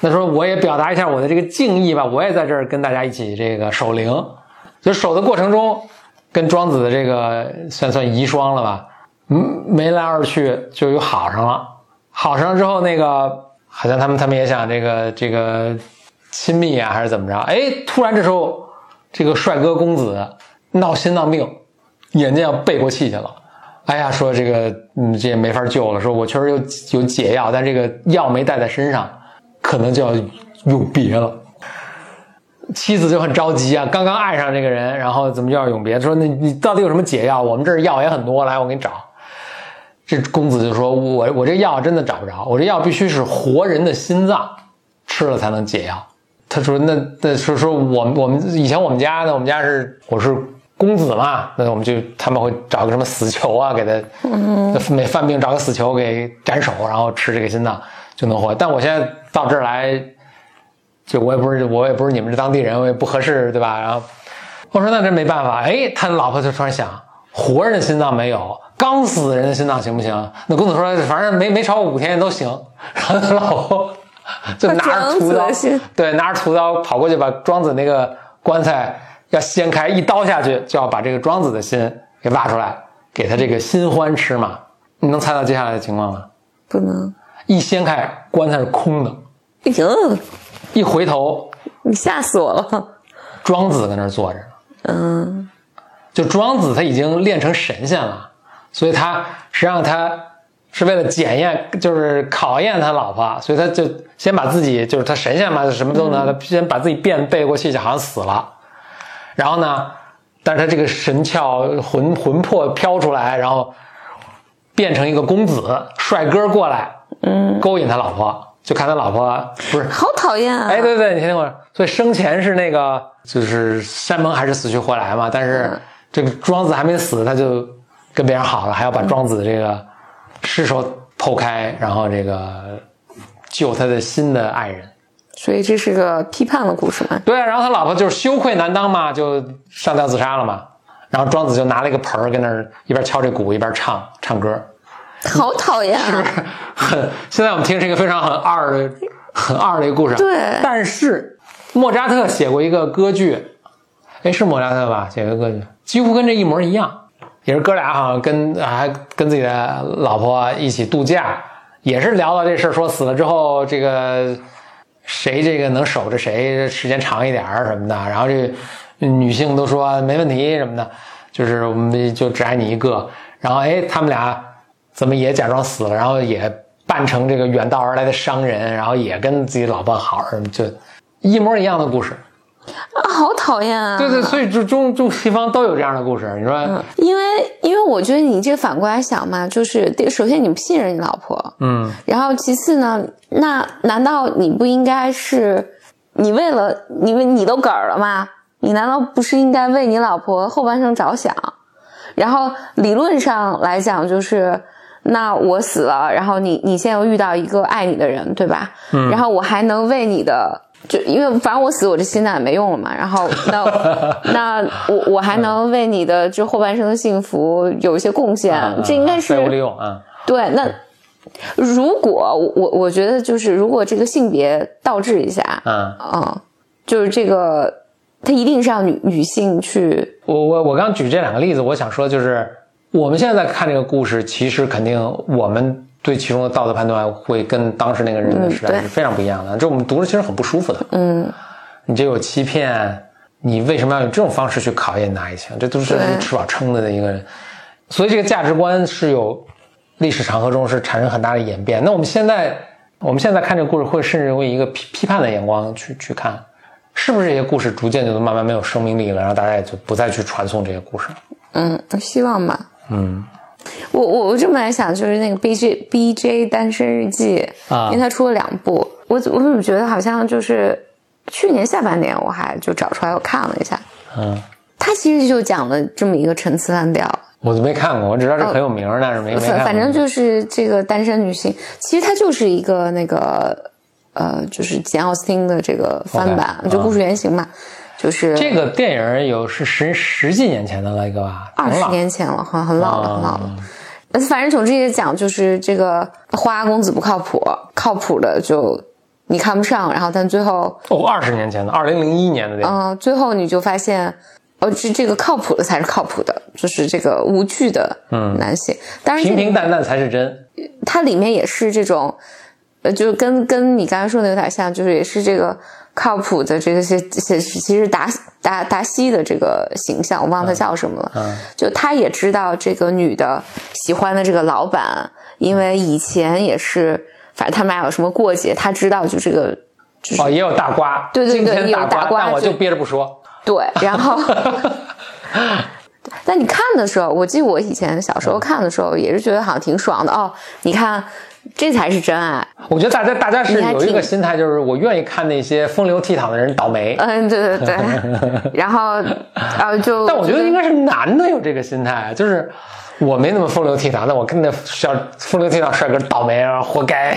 Speaker 1: 那时候我也表达一下我的这个敬意吧，我也在这儿跟大家一起这个守灵。就守的过程中，跟庄子的这个算算遗孀了吧，嗯，没来二去就又好上了。好上之后，那个好像他们他们也想这个这个亲密啊，还是怎么着？哎，突然这时候这个帅哥公子闹心脏病，眼睛要背过气去了。哎呀，说这个嗯，这也没法救了。说我确实有有解药，但这个药没带在身上，可能就要永别了。妻子就很着急啊，刚刚爱上这个人，然后怎么就要永别？说你你到底有什么解药？我们这儿药也很多，来我给你找。这公子就说：“我我这药真的找不着，我这药必须是活人的心脏吃了才能解药。”他说：“那那说说我们我们以前我们家呢，我们家是我是公子嘛，那我们就他们会找个什么死囚啊，给他每犯病找个死囚给斩首，然后吃这个心脏就能活。但我现在到这儿来。”就我也不是我也不是你们这当地人，我也不合适，对吧？然后我说那这没办法，哎，他老婆就突然想，活人的心脏没有，刚死人的心脏行不行？那公子说，反正没没超过五天都行。然后他老婆就拿着屠刀，对，拿着屠刀跑过去把庄子那个棺材要掀开，一刀下去就要把这个庄子的心给挖出来，给他这个新欢吃嘛。你能猜到接下来的情况吗？
Speaker 2: 不能。
Speaker 1: 一掀开，棺材是空的。
Speaker 2: 哎呦！
Speaker 1: 一回头，
Speaker 2: 你吓死我了。
Speaker 1: 庄子在那儿坐着。嗯。就庄子他已经练成神仙了，所以他实际上他是为了检验，就是考验他老婆，所以他就先把自己就是他神仙嘛，什么都能，他先把自己变背过去，就好像死了。然后呢，但是他这个神窍魂魂魄飘出来，然后变成一个公子帅哥过来，嗯，勾引他老婆，就看他老婆不是
Speaker 2: 好讨厌啊！
Speaker 1: 哎，对对，你听听我，所以生前是那个就是山盟还是死去活来嘛，但是。这个庄子还没死，他就跟别人好了，还要把庄子这个尸首剖开，然后这个救他的新的爱人。
Speaker 2: 所以这是个批判的故事嘛？
Speaker 1: 对啊，然后他老婆就是羞愧难当嘛，就上吊自杀了嘛。然后庄子就拿了一个盆儿，跟那儿一边敲这鼓一边唱唱歌。
Speaker 2: 好讨厌
Speaker 1: 啊！很，现在我们听是一个非常很二的、很二的一个故事。
Speaker 2: 对。
Speaker 1: 但是莫扎特写过一个歌剧，哎，是莫扎特吧？写个歌剧。几乎跟这一模一样，也是哥俩好像跟还跟自己的老婆一起度假，也是聊到这事儿，说死了之后这个谁这个能守着谁时间长一点儿什么的，然后这女性都说没问题什么的，就是我们就只爱你一个，然后哎他们俩怎么也假装死了，然后也扮成这个远道而来的商人，然后也跟自己老婆好什么，就一模一样的故事。
Speaker 2: 啊，好讨厌啊！
Speaker 1: 对对，所以就中中西方都有这样的故事。你说，
Speaker 2: 因为因为我觉得你这反过来想嘛，就是首先你不信任你老婆，嗯，然后其次呢，那难道你不应该是你为了你为你都嗝儿了吗？你难道不是应该为你老婆后半生着想？然后理论上来讲，就是那我死了，然后你你现在又遇到一个爱你的人，对吧？嗯，然后我还能为你的。就因为反正我死，我这心脏也没用了嘛。然后那 那我我还能为你的这后半生的幸福有一些贡献，这应该是
Speaker 1: 废物利用啊。
Speaker 2: 对，那如果我我觉得就是如果这个性别倒置一下，嗯嗯，就是这个他一定是让女女性去。
Speaker 1: 我我我刚举这两个例子，我想说就是我们现在在看这个故事，其实肯定我们。对其中的道德判断会跟当时那个人的时代是非常不一样的，这我们读着其实很不舒服的。嗯，你这有欺骗，你为什么要用这种方式去考验你的爱情？这都是吃饱撑的的一个人，所以这个价值观是有历史长河中是产生很大的演变。那我们现在，我们现在看这个故事，会甚至用一个批批判的眼光去去看，是不是这些故事逐渐就慢慢没有生命力了，然后大家也就不再去传颂这些故事了？
Speaker 2: 嗯，希望吧。嗯。我我我这么来想，就是那个 B J B J 单身日记啊，因为他出了两部，我我怎么觉得好像就是去年下半年我还就找出来我看了一下，嗯，他其实就讲了这么一个陈词滥调，
Speaker 1: 我都没看过，我只知道这很有名，但是没没
Speaker 2: 反反正就是这个单身女性，其实它就是一个那个呃，就是简奥斯汀的这个翻版，就故事原型嘛。就是
Speaker 1: 这个电影有是十十几年前的了一个吧，
Speaker 2: 二十年前了，很很老了，很老了。反正总之也讲，就是这个花花公子不靠谱，靠谱的就你看不上，然后但最后
Speaker 1: 哦，二十年前的，二零零一年的电影，
Speaker 2: 嗯，最后你就发现，哦，这这个靠谱的才是靠谱的，就是这个无惧的嗯男性，当然
Speaker 1: 平平淡淡才是真。
Speaker 2: 它里面也是这种，呃，就跟跟你刚才说的有点像，就是也是这个。靠谱的这些些，其实达达达西的这个形象，我忘了他叫什么了。嗯，就他也知道这个女的喜欢的这个老板，因为以前也是，反正他们俩有什么过节，他知道就这个，就是
Speaker 1: 哦，也有大瓜，
Speaker 2: 对对对，
Speaker 1: 也有
Speaker 2: 大瓜，
Speaker 1: 但我就憋着不说。
Speaker 2: 对，然后，但你看的时候，我记得我以前小时候看的时候，也是觉得好像挺爽的哦。你看。这才是真爱。
Speaker 1: 我觉得大家大家是有一个心态，就是我愿意看那些风流倜傥的人倒霉。
Speaker 2: 嗯，对对对。然后，啊就……
Speaker 1: 但我觉得应该是男的有这个心态，就是我没那么风流倜傥，但我跟那小风流倜傥帅哥倒霉啊，活该。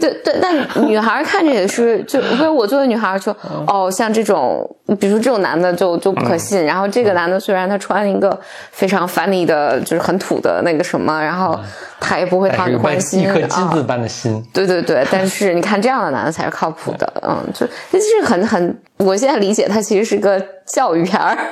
Speaker 2: 对对，但女孩看着也是，就不是我作为女孩就哦，像这种，比如说这种男的就就不可信。然后这个男的虽然他穿一个非常 funny 的，就是很土的那个什么，然后他也不会讨你欢心，
Speaker 1: 一颗金子般的心。
Speaker 2: 对对对，但是你看这样的男的才是靠谱的，嗯，就这是很很，我现在理解他其实是个教育片儿。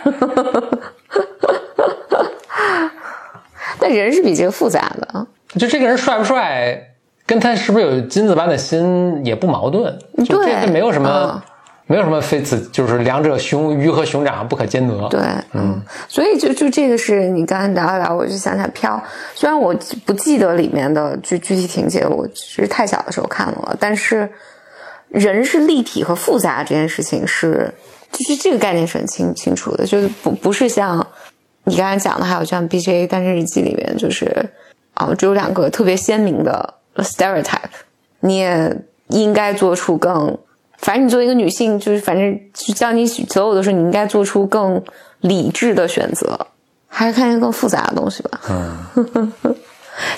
Speaker 2: 但人是比这个复杂的，
Speaker 1: 就这个人帅不帅，跟他是不是有金子般的心也不矛盾，就这没有什么，没有什么非此，就是两者熊鱼和熊掌不可兼得。
Speaker 2: 对，嗯，所以就就这个是你刚才聊一聊，我就想想飘，虽然我不记得里面的具具体情节，我是太小的时候看了，但是人是立体和复杂这件事情是，就是这个概念是很清清楚的，就是不不是像。你刚才讲的还有像《B J 单身日记》里面，就是啊，只有两个特别鲜明的 stereotype，你也应该做出更，反正你作为一个女性，就是反正就叫你所有的时候，你应该做出更理智的选择，还是看一些更复杂的东西吧。嗯，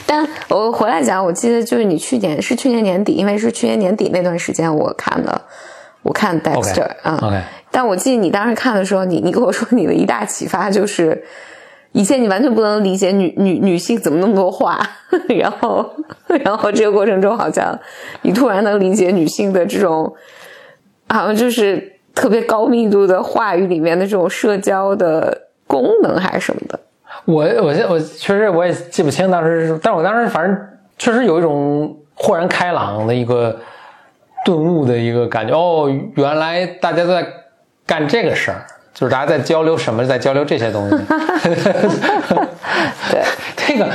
Speaker 2: 但我回来讲，我记得就是你去年是去年年底，因为是去年年底那段时间我看的，我看 Dexter
Speaker 1: 啊。
Speaker 2: 但我记得你当时看的时候，你你跟我说你的一大启发就是，以前你完全不能理解女女女性怎么那么多话，然后然后这个过程中好像你突然能理解女性的这种，好像就是特别高密度的话语里面的这种社交的功能还是什么的。
Speaker 1: 我我现我确实我也记不清当时，但是我当时反正确实有一种豁然开朗的一个顿悟的一个感觉。哦，原来大家都在。干这个事儿，就是大家在交流什么，在交流这些东西。
Speaker 2: 对，
Speaker 1: 这个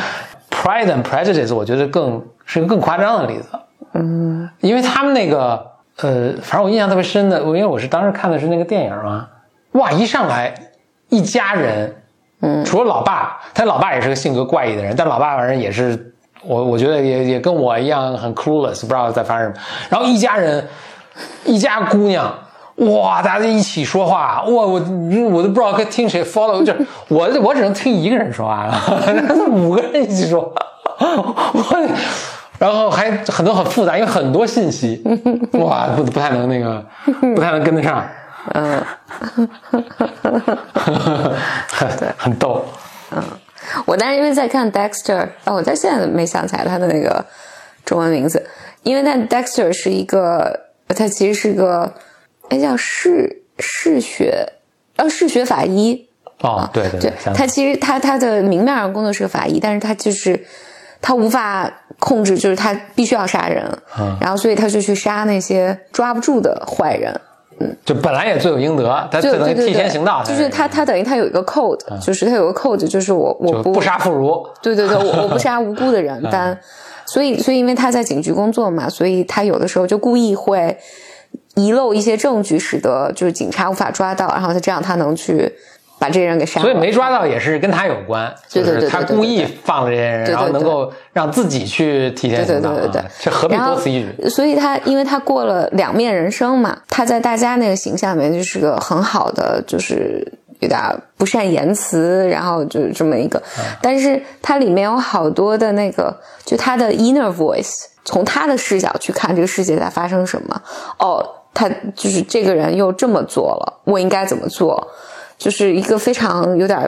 Speaker 1: Pride and Prejudice，我觉得更是一个更夸张的例子。嗯，因为他们那个，呃，反正我印象特别深的，因为我是当时看的是那个电影嘛。哇，一上来一家人，嗯，除了老爸，他老爸也是个性格怪异的人，但老爸反正也是，我我觉得也也跟我一样很 clueless，不知道在发生什么。然后一家人，一家姑娘。哇！大家一起说话，哇！我我都不知道该听谁 follow，就是我我只能听一个人说话了，五个人一起说，我，然后还很多很复杂，因为很多信息，哇，不不太能那个，不太能跟得上，嗯，对，很逗，
Speaker 2: 嗯，我当时因为在看 Dexter，啊，我在现在没想起来他的那个中文名字，因为那 Dexter 是一个，他其实是个。哎，叫嗜嗜血，呃，嗜血法医。
Speaker 1: 哦，对对对，
Speaker 2: 他其实他他的明面上工作是个法医，但是他就是他无法控制，就是他必须要杀人，然后所以他就去杀那些抓不住的坏人。
Speaker 1: 嗯，就本来也罪有应得，他等于替天行道。
Speaker 2: 就是他他等于他有一个 code，就是他有个 code，就是我我
Speaker 1: 不杀妇孺。
Speaker 2: 对对对，我我不 杀无辜的人，但所以所以因为他在警局工作嘛，所以他有的时候就故意会。遗漏一些证据，使得就是警察无法抓到，然后他这样他能去把这些人给杀了。
Speaker 1: 所以没抓到也是跟他有关，就是他故意放了这些人，然后能够让自己去替天行道。
Speaker 2: 对对对对，
Speaker 1: 这何必多此一举？
Speaker 2: 所以他因为他过了两面人生嘛，他在大家那个形象里面就是个很好的，就是有点不善言辞，然后就是这么一个。但是它里面有好多的那个，就他的 inner voice，从他的视角去看这个世界在发生什么。哦。他就是这个人又这么做了，我应该怎么做？就是一个非常有点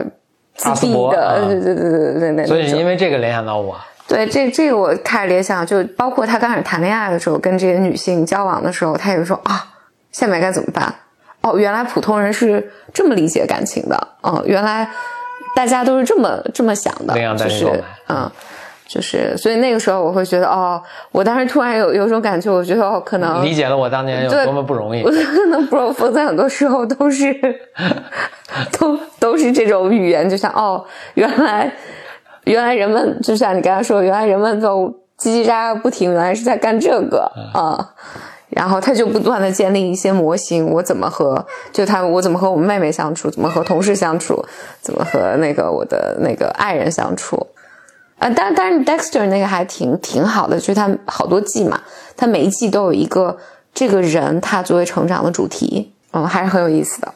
Speaker 2: 自闭的，对对对对对对。
Speaker 1: 所以因为这个联想到我。
Speaker 2: 对，这这个我开始联想，就包括他刚开始谈恋爱的时候，跟这些女性交往的时候，他也说啊，下面该怎么办？哦，原来普通人是这么理解感情的，嗯，原来大家都是这么这么想的，就是嗯。就是，所以那个时候我会觉得，哦，我当时突然有有种感觉，我觉得哦，可能
Speaker 1: 理解了我当年有多么不容易。
Speaker 2: 我可能不，否则很多时候都是，都都是这种语言，就像哦，原来原来人们就像你刚才说，原来人们都叽叽喳喳不停，原来是在干这个啊。然后他就不断的建立一些模型，我怎么和就他，我怎么和我们妹妹相处，怎么和同事相处，怎么和那个我的那个爱人相处。啊，但但是 Dexter 那个还挺挺好的，就是他好多季嘛，他每一季都有一个这个人他作为成长的主题，嗯，还是很有意思的。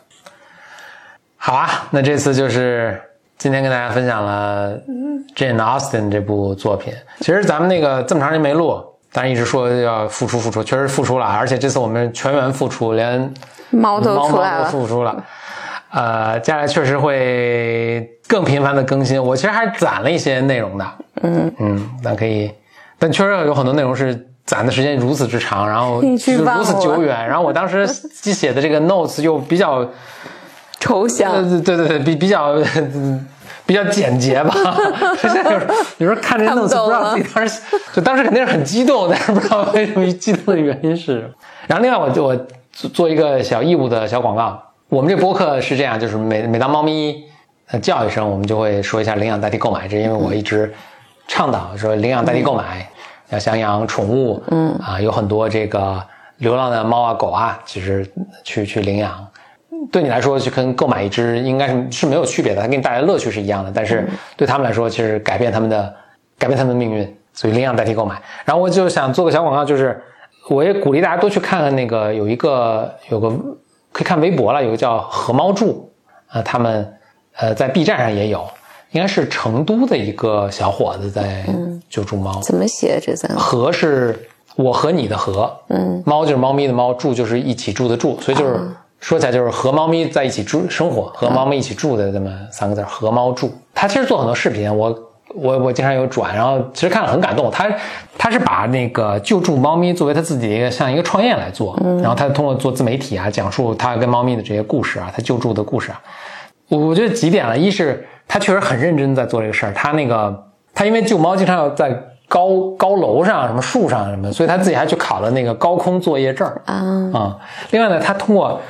Speaker 1: 好啊，那这次就是今天跟大家分享了 Jane Austen 这部作品。其实咱们那个这么长时间没录，但是一直说要复出复出，确实复出了，而且这次我们全员复出，连
Speaker 2: 猫都出来
Speaker 1: 猫猫都
Speaker 2: 了，
Speaker 1: 复出了。呃，接下来确实会更频繁的更新。我其实还攒了一些内容的，嗯嗯，但可以，但确实有很多内容是攒的时间如此之长，然后 如此久远，然后我当时既写的这个 notes 又比较。
Speaker 2: 抽象。
Speaker 1: 呃，对对对，比比较嗯比较简洁吧。现在有时候有时候看这
Speaker 2: 看不
Speaker 1: notes
Speaker 2: 懂
Speaker 1: 不知道自己当时就当时肯定是很激动，但是不知道为什么激动的原因是。然后另外我就我做做一个小义务的小广告，我们这播客是这样，就是每每当猫咪呃叫一声，我们就会说一下领养代替购买，这因为我一直倡导说领养代替购买，要想养宠物，嗯啊，有很多这个流浪的猫啊狗啊，其实去去领养。对你来说，就跟购买一只应该是是没有区别的，它给你带来的乐趣是一样的。但是对他们来说，其实改变他们的改变他们的命运，所以领养代替购买。然后我就想做个小广告，就是我也鼓励大家多去看看那个有一个有个可以看微博了，有个叫何猫住啊、他们呃在 B 站上也有，应该是成都的一个小伙子在救助猫。
Speaker 2: 怎么写这三个？
Speaker 1: 和是我和你的和，嗯，猫就是猫咪的猫，住就是一起住的住，所以就是、说起来就是和猫咪在一起住生活，和猫咪一起住的这么三个字儿，和猫住。他其实做很多视频，我我我经常有转，然后其实看了很感动。他他是把那个救助猫咪作为他自己的一个像一个创业来做，然后他通过做自媒体啊，讲述他跟猫咪的这些故事啊，他救助的故事啊，我我觉得几点了，一是他确实很认真在做这个事儿，他那个他因为救猫经常要在高高楼上、什么树上什么，所以他自己还去考了那个高空作业证啊、
Speaker 2: 啊，
Speaker 1: 另外呢，他通过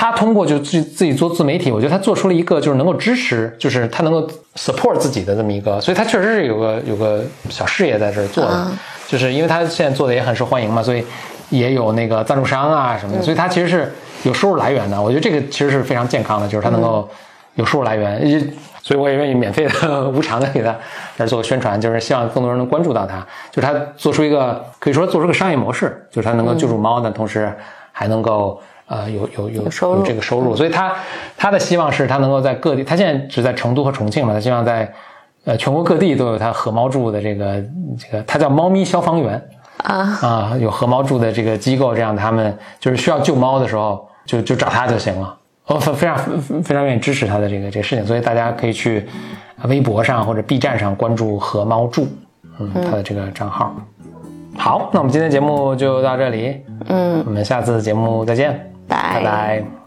Speaker 1: 他通过就自自己做自媒体，我觉得他做出了一个就是能够支持，就是他能够 support 自己的这么一个，所以他确实是有个有个小事业在这儿做的，
Speaker 2: 啊
Speaker 1: 就是因为他现在做的也很受欢迎嘛，所以也有那个赞助商啊什么的，所以他其实是有收入来源的。我觉得这个其实是非常健康的，就是他能够有收入来源，也所以我也愿意免费的、无偿的给他来做个宣传，就是希望更多人能关注到他，就是他做出一个可以说做出个商业模式，就是他能够救助猫，但同时还能够。呃，有有有
Speaker 2: 有
Speaker 1: 这个收入，所以他他的希望是他能够在各地，他现在只在成都和重庆嘛，他希望在呃全国各地都有他和猫住的这个这个，他叫猫咪消防员
Speaker 2: 啊，
Speaker 1: 啊，有和猫住的这个机构，这样他们就是需要救猫的时候就就找他就行了。我非非常非常愿意支持他的这个这个事情，所以大家可以去微博上或者 B 站上关注和猫住，嗯，他的这个账号。好，那我们今天节目就到这里，
Speaker 2: 嗯，
Speaker 1: 我们下次节目再见，拜
Speaker 2: 拜。